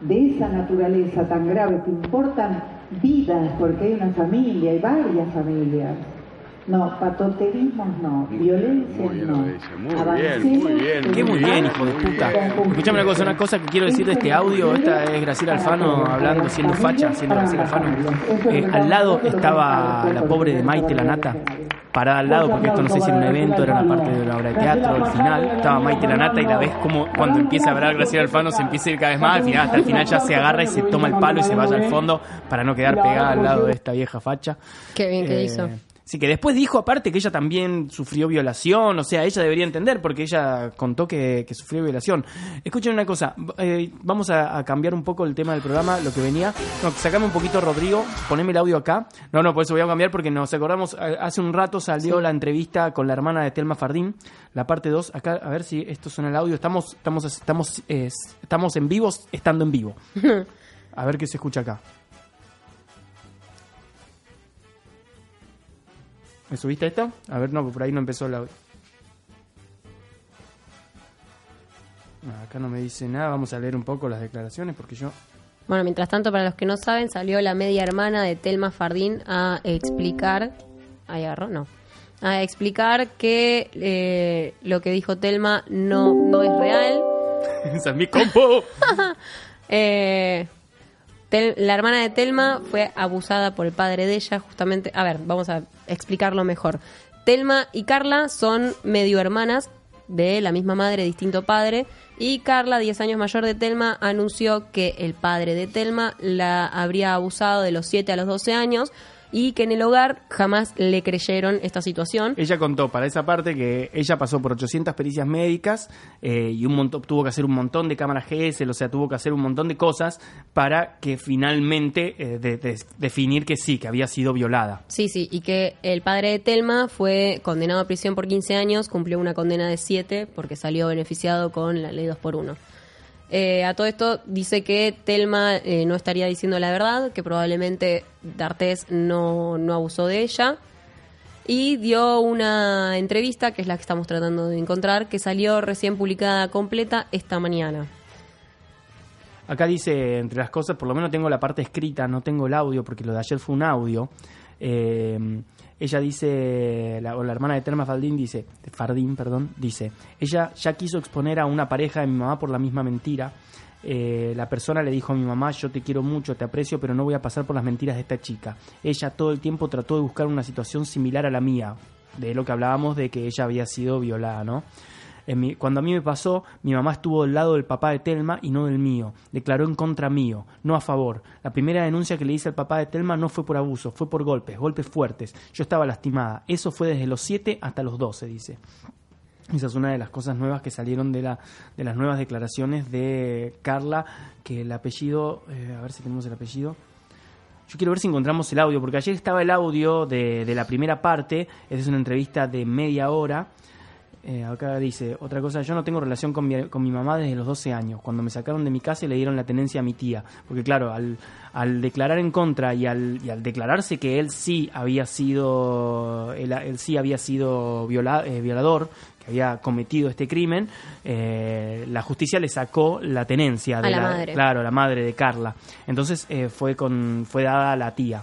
de esa naturaleza tan grave que importan vidas, porque hay una familia, hay varias familias. No, patoterismos no, violencias no. Avancemos Qué muy bien, hijo de puta. Escuchame una cosa, una cosa que quiero decir de este audio. Esta es Graciela Alfano hablando, siendo facha, siendo Graciela Alfano. Eh, al lado estaba la pobre de Maite la Nata, parada al lado, porque esto no sé si era un evento, era una parte de una obra de teatro. Al final estaba Maite la Nata y la ves como cuando empieza a hablar Graciela Alfano se empieza a ir cada vez más. Al final, hasta el final ya se agarra y se toma el palo y se vaya al fondo para no quedar pegada al lado de esta vieja facha. Qué bien que Eh, hizo. Sí, que después dijo aparte que ella también sufrió violación, o sea, ella debería entender porque ella contó que, que sufrió violación. Escuchen una cosa, eh, vamos a, a cambiar un poco el tema del programa, lo que venía. No, sacame un poquito, Rodrigo, poneme el audio acá. No, no, por eso voy a cambiar porque nos acordamos, hace un rato salió la entrevista con la hermana de Telma Fardín, la parte 2. Acá, a ver si esto suena el audio. Estamos, estamos, estamos, eh, estamos en vivos, estando en vivo. A ver qué se escucha acá. ¿Me subiste esto? A ver, no, por ahí no empezó el audio. Acá no me dice nada, vamos a leer un poco las declaraciones porque yo... Bueno, mientras tanto, para los que no saben, salió la media hermana de Telma Fardín a explicar. Ahí agarró, no. A explicar que eh, lo que dijo Telma no, no es real. ¡Esa es mi compo! Eh, La hermana de Telma fue abusada por el padre de ella, justamente. A ver, vamos a explicarlo mejor. Telma y Carla son medio hermanas de la misma madre, distinto padre. Y Carla, 10 años mayor de Telma, anunció que el padre de Telma la habría abusado de los 7 a los 12 años y que en el hogar jamás le creyeron esta situación. Ella contó para esa parte que ella pasó por 800 pericias médicas eh, y un montón, tuvo que hacer un montón de cámaras GS, o sea, tuvo que hacer un montón de cosas para que finalmente eh, de- de- definir que sí, que había sido violada. Sí, sí, y que el padre de Telma fue condenado a prisión por 15 años, cumplió una condena de 7 porque salió beneficiado con la ley 2x1. Eh, a todo esto dice que Telma eh, no estaría diciendo la verdad, que probablemente D'Artés no, no abusó de ella. Y dio una entrevista, que es la que estamos tratando de encontrar, que salió recién publicada completa esta mañana. Acá dice, entre las cosas, por lo menos tengo la parte escrita, no tengo el audio, porque lo de ayer fue un audio. Eh, ella dice, la, o la hermana de Terma Fardín dice, Fardín, perdón, dice, ella ya quiso exponer a una pareja de mi mamá por la misma mentira. Eh, la persona le dijo a mi mamá, yo te quiero mucho, te aprecio, pero no voy a pasar por las mentiras de esta chica. Ella todo el tiempo trató de buscar una situación similar a la mía, de lo que hablábamos de que ella había sido violada, ¿no? En mi- cuando a mí me pasó, mi mamá estuvo del lado del papá de Telma y no del mío. Declaró en contra mío, no a favor. La primera denuncia que le hice al papá de Telma no fue por abuso, fue por golpes, golpes fuertes. Yo estaba lastimada. Eso fue desde los 7 hasta los 12, dice. Esa es una de las cosas nuevas que salieron de, la, de las nuevas declaraciones de Carla, que el apellido, eh, a ver si tenemos el apellido. Yo quiero ver si encontramos el audio, porque ayer estaba el audio de, de la primera parte, esa es una entrevista de media hora. Eh, acá dice, otra cosa, yo no tengo relación con mi, con mi mamá desde los 12 años, cuando me sacaron de mi casa y le dieron la tenencia a mi tía. Porque claro, al, al declarar en contra y al, y al declararse que él sí había sido, él, él sí había sido viola- eh, violador, que había cometido este crimen, eh, la justicia le sacó la tenencia de A la madre. Claro, la madre de Carla. Entonces eh, fue, con, fue dada a la tía.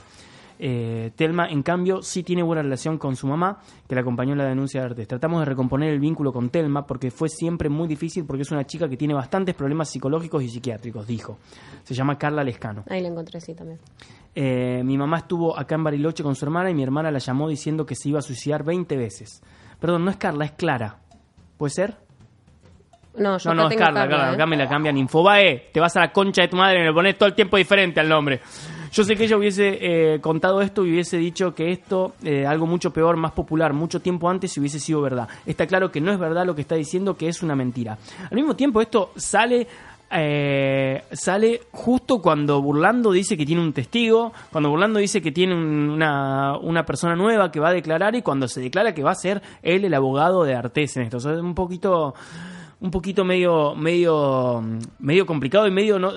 Eh, Telma, en cambio, sí tiene buena relación con su mamá, que la acompañó en la denuncia de Artes. Tratamos de recomponer el vínculo con Telma porque fue siempre muy difícil porque es una chica que tiene bastantes problemas psicológicos y psiquiátricos, dijo. Se llama Carla Lescano. Ahí la encontré, sí, también. Eh, mi mamá estuvo acá en Bariloche con su hermana y mi hermana la llamó diciendo que se iba a suicidar 20 veces. Perdón, no es Carla, es Clara. ¿Puede ser? No, yo No, no, acá es tengo Carla, Carla. ¿eh? Acá me la cambian. Infobae, te vas a la concha de tu madre y le pones todo el tiempo diferente al nombre. Yo sé que ella hubiese eh, contado esto y hubiese dicho que esto, eh, algo mucho peor, más popular, mucho tiempo antes, si hubiese sido verdad. Está claro que no es verdad lo que está diciendo, que es una mentira. Al mismo tiempo, esto sale. eh, sale justo cuando Burlando dice que tiene un testigo, cuando Burlando dice que tiene un- una, una persona nueva que va a declarar y cuando se declara que va a ser él el abogado de Artés en esto. O sea, es un poquito un poquito medio medio medio complicado y medio no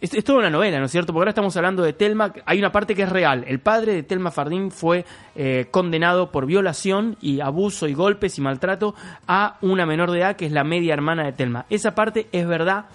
es, es toda una novela, ¿no es cierto? Porque ahora estamos hablando de Telma. Hay una parte que es real. El padre de Telma Fardín fue eh, condenado por violación y abuso y golpes y maltrato a una menor de edad que es la media hermana de Telma. Esa parte es verdad.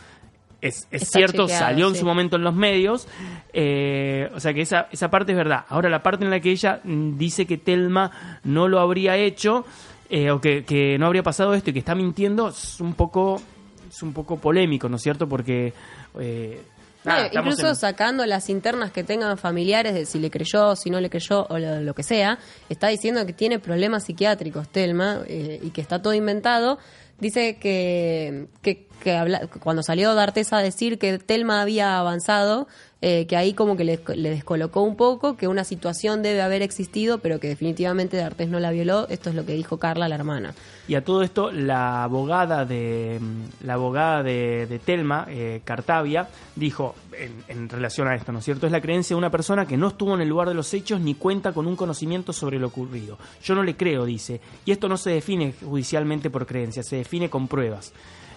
Es, cierto, salió en sí. su momento en los medios. eh, o sea que esa, esa parte es verdad. Ahora, la parte en la que ella mm, dice que Telma no lo habría hecho, eh, o que, que no habría pasado esto y que está mintiendo, es un poco, es un poco polémico, ¿no es cierto? Porque. eh, nada, No, estamos incluso en- sacando las internas que tengan familiares de si le creyó, si no le creyó o lo, lo que sea, está diciendo que tiene problemas psiquiátricos, Telma, eh, y que está todo inventado. Dice que, que, que habla- cuando salió D'Artes a decir que Telma había avanzado, eh, que ahí como que le, le descolocó un poco, que una situación debe haber existido, pero que definitivamente D'Artes no la violó. Esto es lo que dijo Carla, la hermana. Y a todo esto, la abogada de la abogada de, de Telma, eh, Cartavia, dijo en, en relación a esto, ¿no es cierto? Es la creencia de una persona que no estuvo en el lugar de los hechos ni cuenta con un conocimiento sobre lo ocurrido. Yo no le creo, dice. Y esto no se define judicialmente por creencia, se define con pruebas.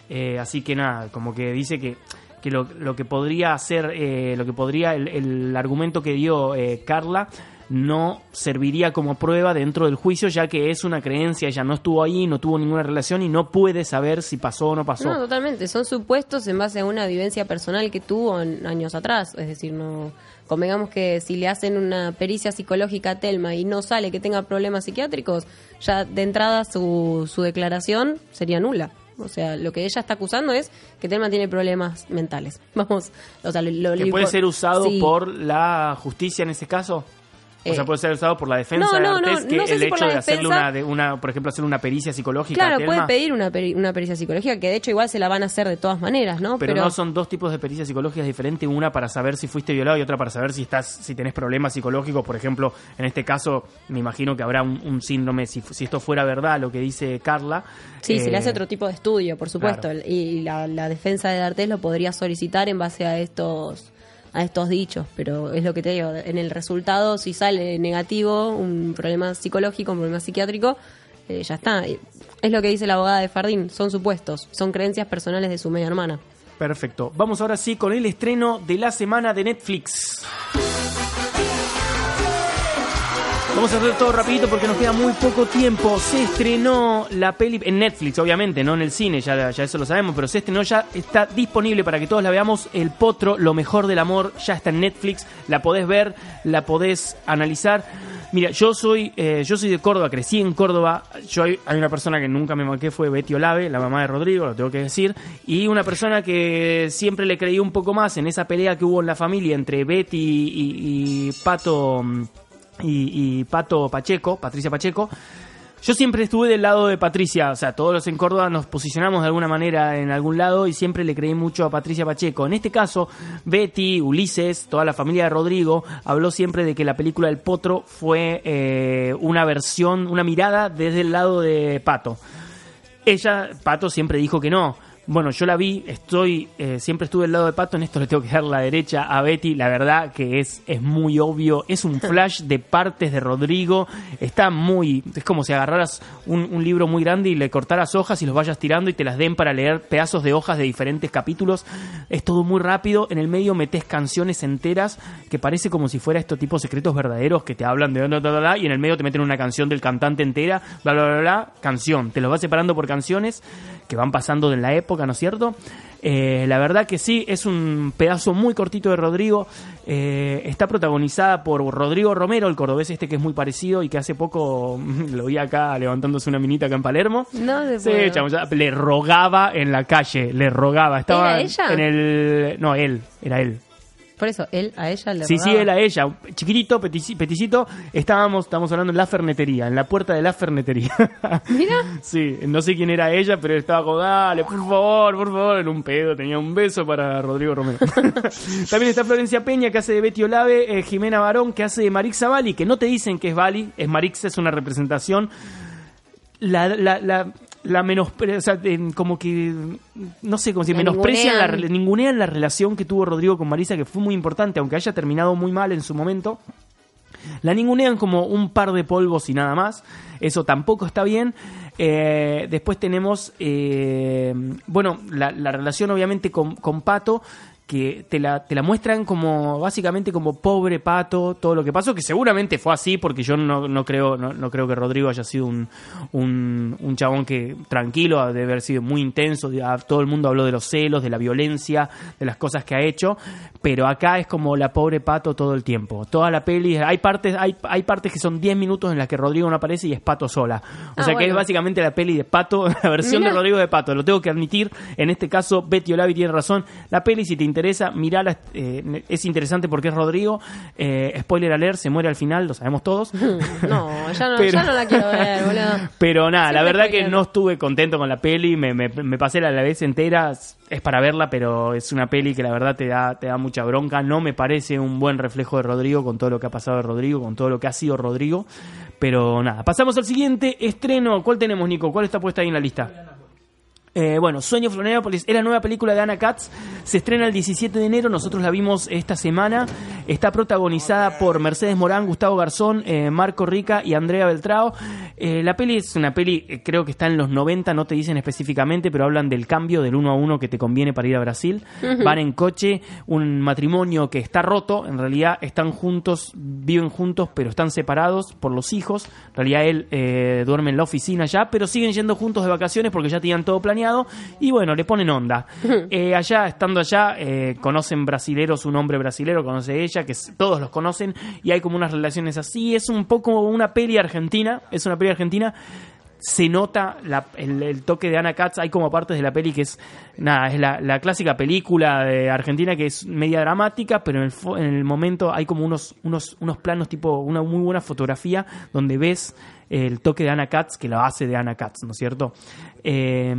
Eh, así que nada, como que dice que, que lo, lo que podría hacer, eh, lo que podría, el, el argumento que dio eh, Carla no serviría como prueba dentro del juicio, ya que es una creencia, ella no estuvo ahí, no tuvo ninguna relación y no puede saber si pasó o no pasó. No, totalmente. Son supuestos en base a una vivencia personal que tuvo en años atrás. Es decir, no. Convengamos que si le hacen una pericia psicológica a Telma y no sale que tenga problemas psiquiátricos, ya de entrada su, su declaración sería nula. O sea, lo que ella está acusando es que Telma tiene problemas mentales. Vamos, o sea, lo, lo- que puede ser usado Sí. por la justicia en ese caso. O Eh, sea, puede ser usado por la defensa no, de no, Artés, que no sé el si hecho de hacerle defensa- una, de una, por ejemplo, hacer una pericia psicológica Claro, puede pedir una, peri- una pericia psicológica, que de hecho igual se la van a hacer de todas maneras, ¿no? Pero, no son dos tipos de pericias psicológicas diferentes, una para saber si fuiste violado y otra para saber si estás, si tenés problemas psicológicos. Por ejemplo, en este caso, me imagino que habrá un, un síndrome, si, si esto fuera verdad, lo que dice Carla. Sí, se le eh, hace otro tipo de estudio, por supuesto. claro. Y la, la defensa de D'Artés lo podría solicitar en base a estos a estos dichos, pero es lo que te digo, en el resultado si sale negativo, un problema psicológico, un problema psiquiátrico, eh, ya está. Es lo que dice la abogada de Fardín, son supuestos, son creencias personales de su media hermana. Perfecto. Vamos ahora sí con el estreno de la semana de Netflix. Vamos a hacer todo rapidito porque nos queda muy poco tiempo. Se estrenó la peli en Netflix, obviamente, no en el cine, ya, eso lo sabemos, pero se estrenó ya, está disponible para que todos la veamos. El Potro, lo mejor del amor, ya está en Netflix. La podés ver, la podés analizar. Mira, yo soy, eh, yo soy de Córdoba, crecí en Córdoba. Yo hay, una persona que nunca me marqué, fue Betty Olave, la mamá de Rodrigo, lo tengo que decir. Y una persona que siempre le creí un poco más en esa pelea que hubo en la familia entre Betty y, y Pato mm, y, y Pato Pacheco, Patricia Pacheco. Yo siempre estuve del lado de Patricia, o sea, todos los en Córdoba nos posicionamos de alguna manera en algún lado y siempre le creí mucho a Patricia Pacheco. En este caso, Betty, Ulises, toda la familia de Rodrigo habló siempre de que la película del Potro fue eh, una versión, una mirada desde el lado de Pato. Ella, Pato, siempre dijo que no. Bueno, yo la vi, estoy, eh, siempre estuve del lado de Pato, en esto le tengo que dar la derecha a Betty, la verdad que es, es muy obvio, es un flash de partes de Rodrigo, está muy, es como si agarraras un, un libro muy grande y le cortaras hojas y los vayas tirando y te las den para leer pedazos de hojas de diferentes capítulos, es todo muy rápido, en el medio metes canciones enteras que parece como si fuera estos tipos secretos verdaderos que te hablan de bla, bla, bla, bla, y en el medio te meten una canción del cantante entera, bla, bla, bla, bla, canción, te los vas separando por canciones que van pasando en la época, ¿no es cierto? Eh, la verdad que sí, es un pedazo muy cortito de Rodrigo. Eh, está protagonizada por Rodrigo Romero, el cordobés este que es muy parecido y que hace poco lo vi acá levantándose una minita acá en Palermo. No se Sí, le rogaba en la calle, le rogaba. Estaba ¿Era ella? en el. No, él, era él. Por eso, él a ella le Sí, sí, él a ella, chiquitito, petici- peticito, estábamos, estamos hablando en la fernetería, en la puerta de la fernetería. Mira, sí, no sé quién era ella, pero estaba dale, por favor, por favor, en un pedo, tenía un beso para Rodrigo Romero. También está Florencia Peña, que hace de Betty Olave, eh, Jimena Barón, que hace de Marixa Bali, que no te dicen que es Bali, es Marixa, es una representación. La, la, la, la menospre- o sea, como que, no sé, como si La menosprecian, la, ningunean la relación que tuvo Rodrigo con Marisa, que fue muy importante, aunque haya terminado muy mal en su momento. La ningunean como un par de polvos y nada más. Eso tampoco está bien. Eh, después tenemos, eh, bueno, la, la relación obviamente con, con Pato, que te la, te la muestran como, básicamente como pobre Pato, todo lo que pasó, que seguramente fue así, porque yo no, no creo, no, no creo que Rodrigo haya sido un, un, un chabón que tranquilo, de haber sido muy intenso, de- a- todo el mundo habló de los celos, de la violencia, de las cosas que ha hecho, pero acá es como la pobre Pato todo el tiempo. Toda la peli, hay partes, hay, hay partes que son 10 minutos en las que Rodrigo no aparece y es Pato sola. O Ah, sea que es básicamente la peli de Pato, la versión Mirá. de Rodrigo de Pato. Lo tengo que admitir. En este caso, Betty Olavi tiene razón. La peli, si te interesa, mirala. eh, es interesante porque es Rodrigo. Eh, spoiler alert, se muere al final, lo sabemos todos. no, ya no, Pero- ya no la quiero ver, boludo. Pero nada, la verdad que no estuve contento con la peli, me, me, me pasé la, la vez entera, es para verla, pero es una peli que la verdad te da, te da mucha bronca, no me parece un buen reflejo de Rodrigo con todo lo que ha pasado de Rodrigo, con todo lo que ha sido Rodrigo, pero nada, pasamos al siguiente estreno, ¿cuál tenemos Nico? ¿Cuál está puesta ahí en la lista? Eh, bueno, Sueño Florianópolis es la nueva película de Anna Katz. Se estrena el 17 de enero. Nosotros la vimos esta semana. Está protagonizada por Mercedes Morán, Gustavo Garzón, eh, Marco Rica y Andrea Beltrao. Eh, la peli es una peli, eh, creo que está en los 90, no te dicen específicamente, pero hablan del cambio del uno a uno que te conviene para ir a Brasil. Van en coche, un matrimonio que está roto. En realidad están juntos, viven juntos, pero están separados por los hijos. En realidad él eh, duerme en la oficina ya, pero siguen yendo juntos de vacaciones porque ya tenían todo planeado. Y bueno, le ponen onda. Eh, allá, estando allá, eh, conocen brasileros, un hombre brasilero conoce ella, que todos los conocen, y hay como unas relaciones así. Es un poco una peli argentina, es una peli argentina. Se nota la- el, el toque de Ana Katz, hay como partes de la peli que es, nada, es la, la clásica película de Argentina que es media dramática, pero en el, fo- en el momento hay como unos, unos, unos planos tipo una muy buena fotografía donde ves el toque de Ana Katz que lo hace de Ana Katz, ¿no es cierto? Eh,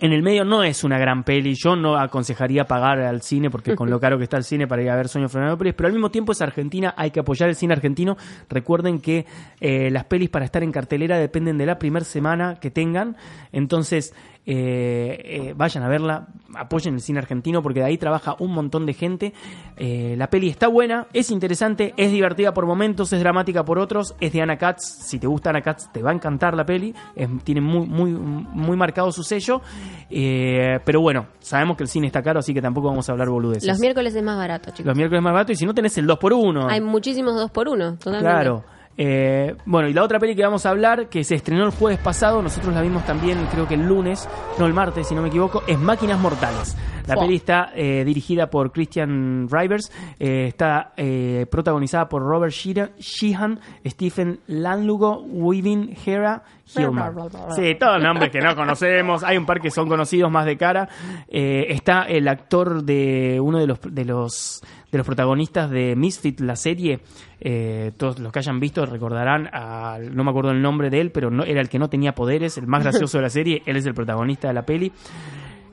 en el medio no es una gran peli. Yo no aconsejaría pagar al cine porque con lo caro que está el cine para ir a ver Sueño Florianópolis, pero al mismo tiempo es Argentina, hay que apoyar el cine argentino. Recuerden que eh, las pelis para estar en cartelera dependen de la primera semana que tengan. Entonces, eh, eh, vayan a verla, apoyen el cine argentino porque de ahí trabaja un montón de gente. Eh, la peli está buena, es interesante, es divertida por momentos, es dramática por otros, es de Ana Katz. Si te gusta Ana Katz, te va a encantar la peli. Es- tiene muy, muy, muy marcado su sello. Eh, pero bueno, sabemos que el cine está caro, así que tampoco vamos a hablar boludeces. Los miércoles es más barato, chicos. Los miércoles más barato y si no tenés el 2x1. Hay muchísimos dos por uno, totalmente. Claro. Eh, bueno, y la otra peli que vamos a hablar, que se estrenó el jueves pasado, nosotros la vimos también, creo que el lunes, no el martes, si no me equivoco, es Máquinas Mortales. La peli está eh, dirigida por Christian Rivers, eh, está protagonizada por Robert Sheehan, Stephen Lanlugo, Weaving Hera, Hillman. Sí, todos nombres que no conocemos. Hay un par que son conocidos más de cara. Está el actor de uno de los de los de los protagonistas de Misfit, la serie. Eh, todos los que hayan visto recordarán, a- no me acuerdo el nombre de él, pero no, era el que no tenía poderes, el más gracioso de la serie. Él es el protagonista de la peli.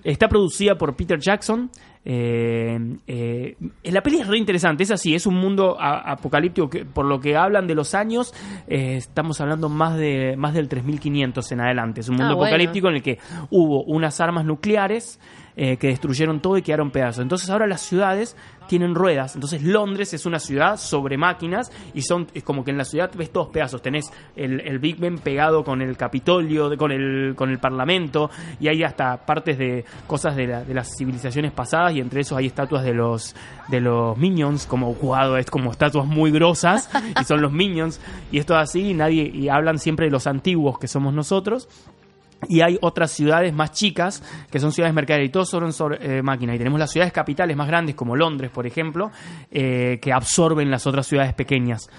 Está producida por Peter Jackson. Eh, eh, la peli es re interesante, es así, es un mundo a- apocalíptico que por lo que hablan de los años, eh, estamos hablando más de más del 3500 en adelante. Es un mundo Ah, bueno. apocalíptico en el que hubo unas armas nucleares eh, que destruyeron todo y quedaron pedazos. Entonces ahora las ciudades tienen ruedas. Entonces Londres es una ciudad sobre máquinas y son es como que en la ciudad ves todos pedazos. Tenés el, el Big Ben pegado con el Capitolio, con el con el Parlamento y hay hasta partes de cosas de, la- de las civilizaciones pasadas y entre esos hay estatuas de los de los Minions como jugado es como estatuas muy grosas y son los Minions y esto es así y nadie y hablan siempre de los antiguos que somos nosotros y hay otras ciudades más chicas que son ciudades mercaderes y todos son sobre eh. Y tenemos las ciudades capitales más grandes como Londres, por ejemplo, eh, que absorben las otras ciudades pequeñas.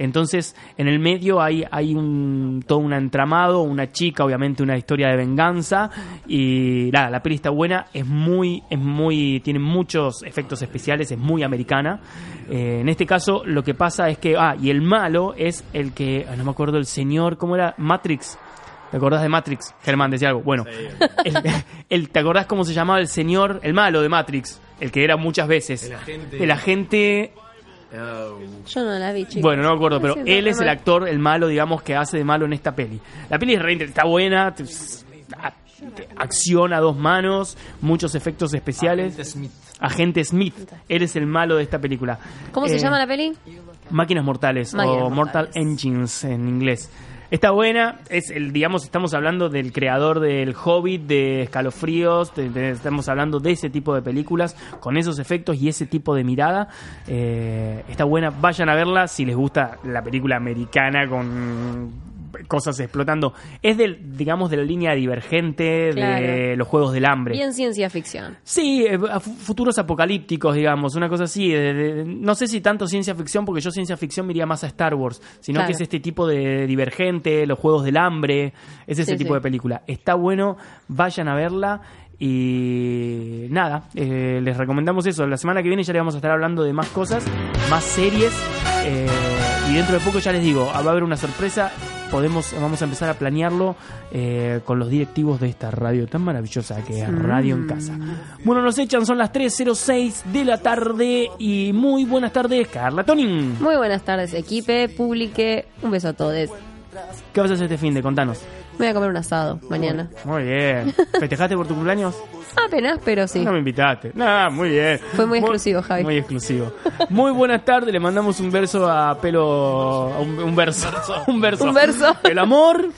Entonces, en el medio hay, hay un, todo un entramado, una chica, obviamente una historia de venganza. Y la peli buena, es muy, es muy, tiene muchos efectos especiales, es muy americana. Eh, en este caso, lo que pasa es que, ah, y el malo es el que, ah, no me acuerdo el señor, ¿cómo era? Matrix. ¿Te acordás de Matrix? Germán decía algo. Bueno, el- el- ¿te acordás cómo se llamaba el señor, el malo de Matrix? El que era muchas veces. El agente- El agente. Yo no la vi, chicos. Bueno, no me acuerdo, pero él es el actor, el malo, digamos, que hace de malo en esta peli. La peli es re está buena, te- a- te- acción a dos manos, muchos efectos especiales. Agente Smith. Agente Smith, él es el malo de esta película. ¿Cómo se Eh, llama la peli? Máquinas Mortales Máquinas o Mortal. Engines en inglés. Está buena, es el, digamos, estamos hablando del creador del Hobbit, de Escalofríos, estamos hablando de ese tipo de películas, con esos efectos y ese tipo de mirada. Eh, está buena, vayan a verla si les gusta la película americana con cosas explotando. Es del, digamos, de la línea divergente de los Juegos del Hambre. Bien ciencia ficción. Sí, eh, futuros apocalípticos, digamos, una cosa así. de- de- no sé si tanto ciencia ficción, porque yo ciencia ficción me iría más a Star Wars, sino Claro. que es este tipo de divergente, los juegos del hambre, es ese Sí, tipo sí. de película. Está bueno, vayan a verla. Y nada, eh, les recomendamos eso. La semana que viene ya le vamos a estar hablando de más cosas, más series. eh, y dentro de poco ya les digo, va a haber una sorpresa. Podemos, vamos a empezar a planearlo eh, con los directivos de esta radio tan maravillosa que es Radio en Casa. Bueno, nos echan, son las 3.06 de la tarde y muy buenas tardes, Carla Tonin. Muy buenas tardes, equipe, publique. Un beso a todos. ¿Qué vas a hacer este fin de? Contanos. Voy a comer un asado mañana. Muy bien. ¿Festejaste por tu cumpleaños? Apenas, pero sí. No me invitaste. Nada, muy bien. Fue muy exclusivo, Javi. Muy exclusivo. Muy buenas tardes. Le mandamos un verso a pelo. un verso. Un verso. Un verso. El amor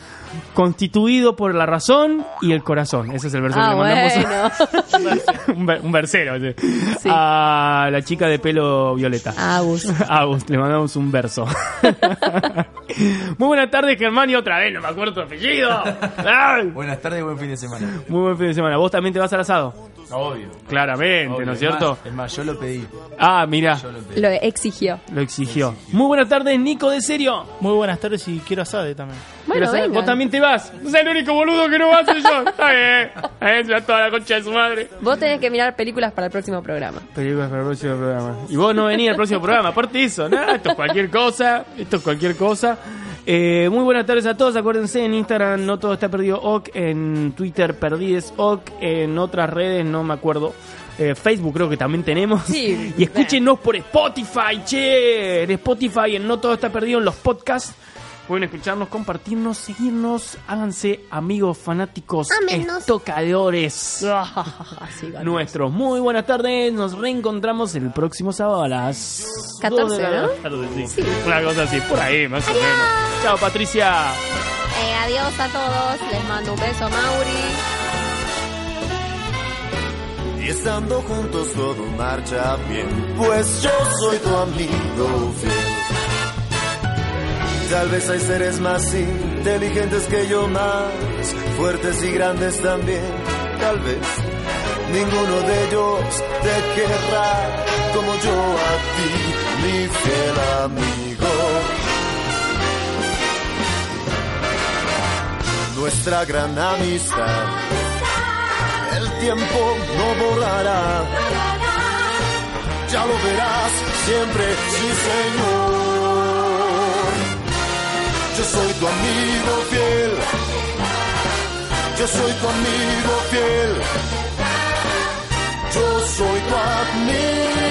constituido por la razón y el corazón. Ese es el verso Ah, que le mandamos. bueno. un, ver- un versero. sí. A la chica de pelo violeta. Agus. Agus, le mandamos un verso. Muy buenas tardes, Germán, y otra vez, no me acuerdo tu apellido. Buenas tardes y buen fin de semana. Muy buen fin de semana. ¿Vos también te vas al asado? Obvio. Claramente, obvio. ¿no es cierto? más- Es más, yo lo pedí. Ah, mira, lo exigió. lo exigió. Muy buenas tardes, Nico de Serio. Muy buenas tardes y quiero asade también. Vos también te vas. Sos el único boludo que no va soy yo. Está bien. Ya toda la concha de su madre. Vos tenés que mirar películas para el próximo programa. Películas para el próximo programa. Y vos no venís al próximo programa. Aparte de eso, nada, esto es cualquier cosa. Esto es cualquier cosa. Eh, muy buenas tardes a todos. Acuérdense en Instagram, no todo está perdido. Ok, en Twitter, perdides. Ok, en otras redes, no me acuerdo. Eh, Facebook creo que también tenemos. Sí. Y escúchenos por Spotify, che. En Spotify, en No Todo Está Perdido, en los podcasts. Pueden escucharnos, compartirnos, seguirnos. Háganse amigos fanáticos, estocadores Así, gato. nuestros. Muy buenas tardes, nos reencontramos el próximo sábado a las 14, 2 de la ¿no? tarde, sí. Una cosa así, por ahí más o menos. Chao Patricia. Eh, adiós a todos. Les mando un beso, Mauri. Y estando juntos todo marcha bien, pues yo soy tu amigo fiel. Tal vez hay seres más inteligentes que yo, más fuertes y grandes también. Tal vez ninguno de ellos te querrá como yo a ti, mi fiel amigo. Nuestra gran amistad el tiempo no borrará. Ya lo verás siempre, sí señor. Yo soy tu amigo fiel. Yo soy tu amigo fiel. Yo soy tu amigo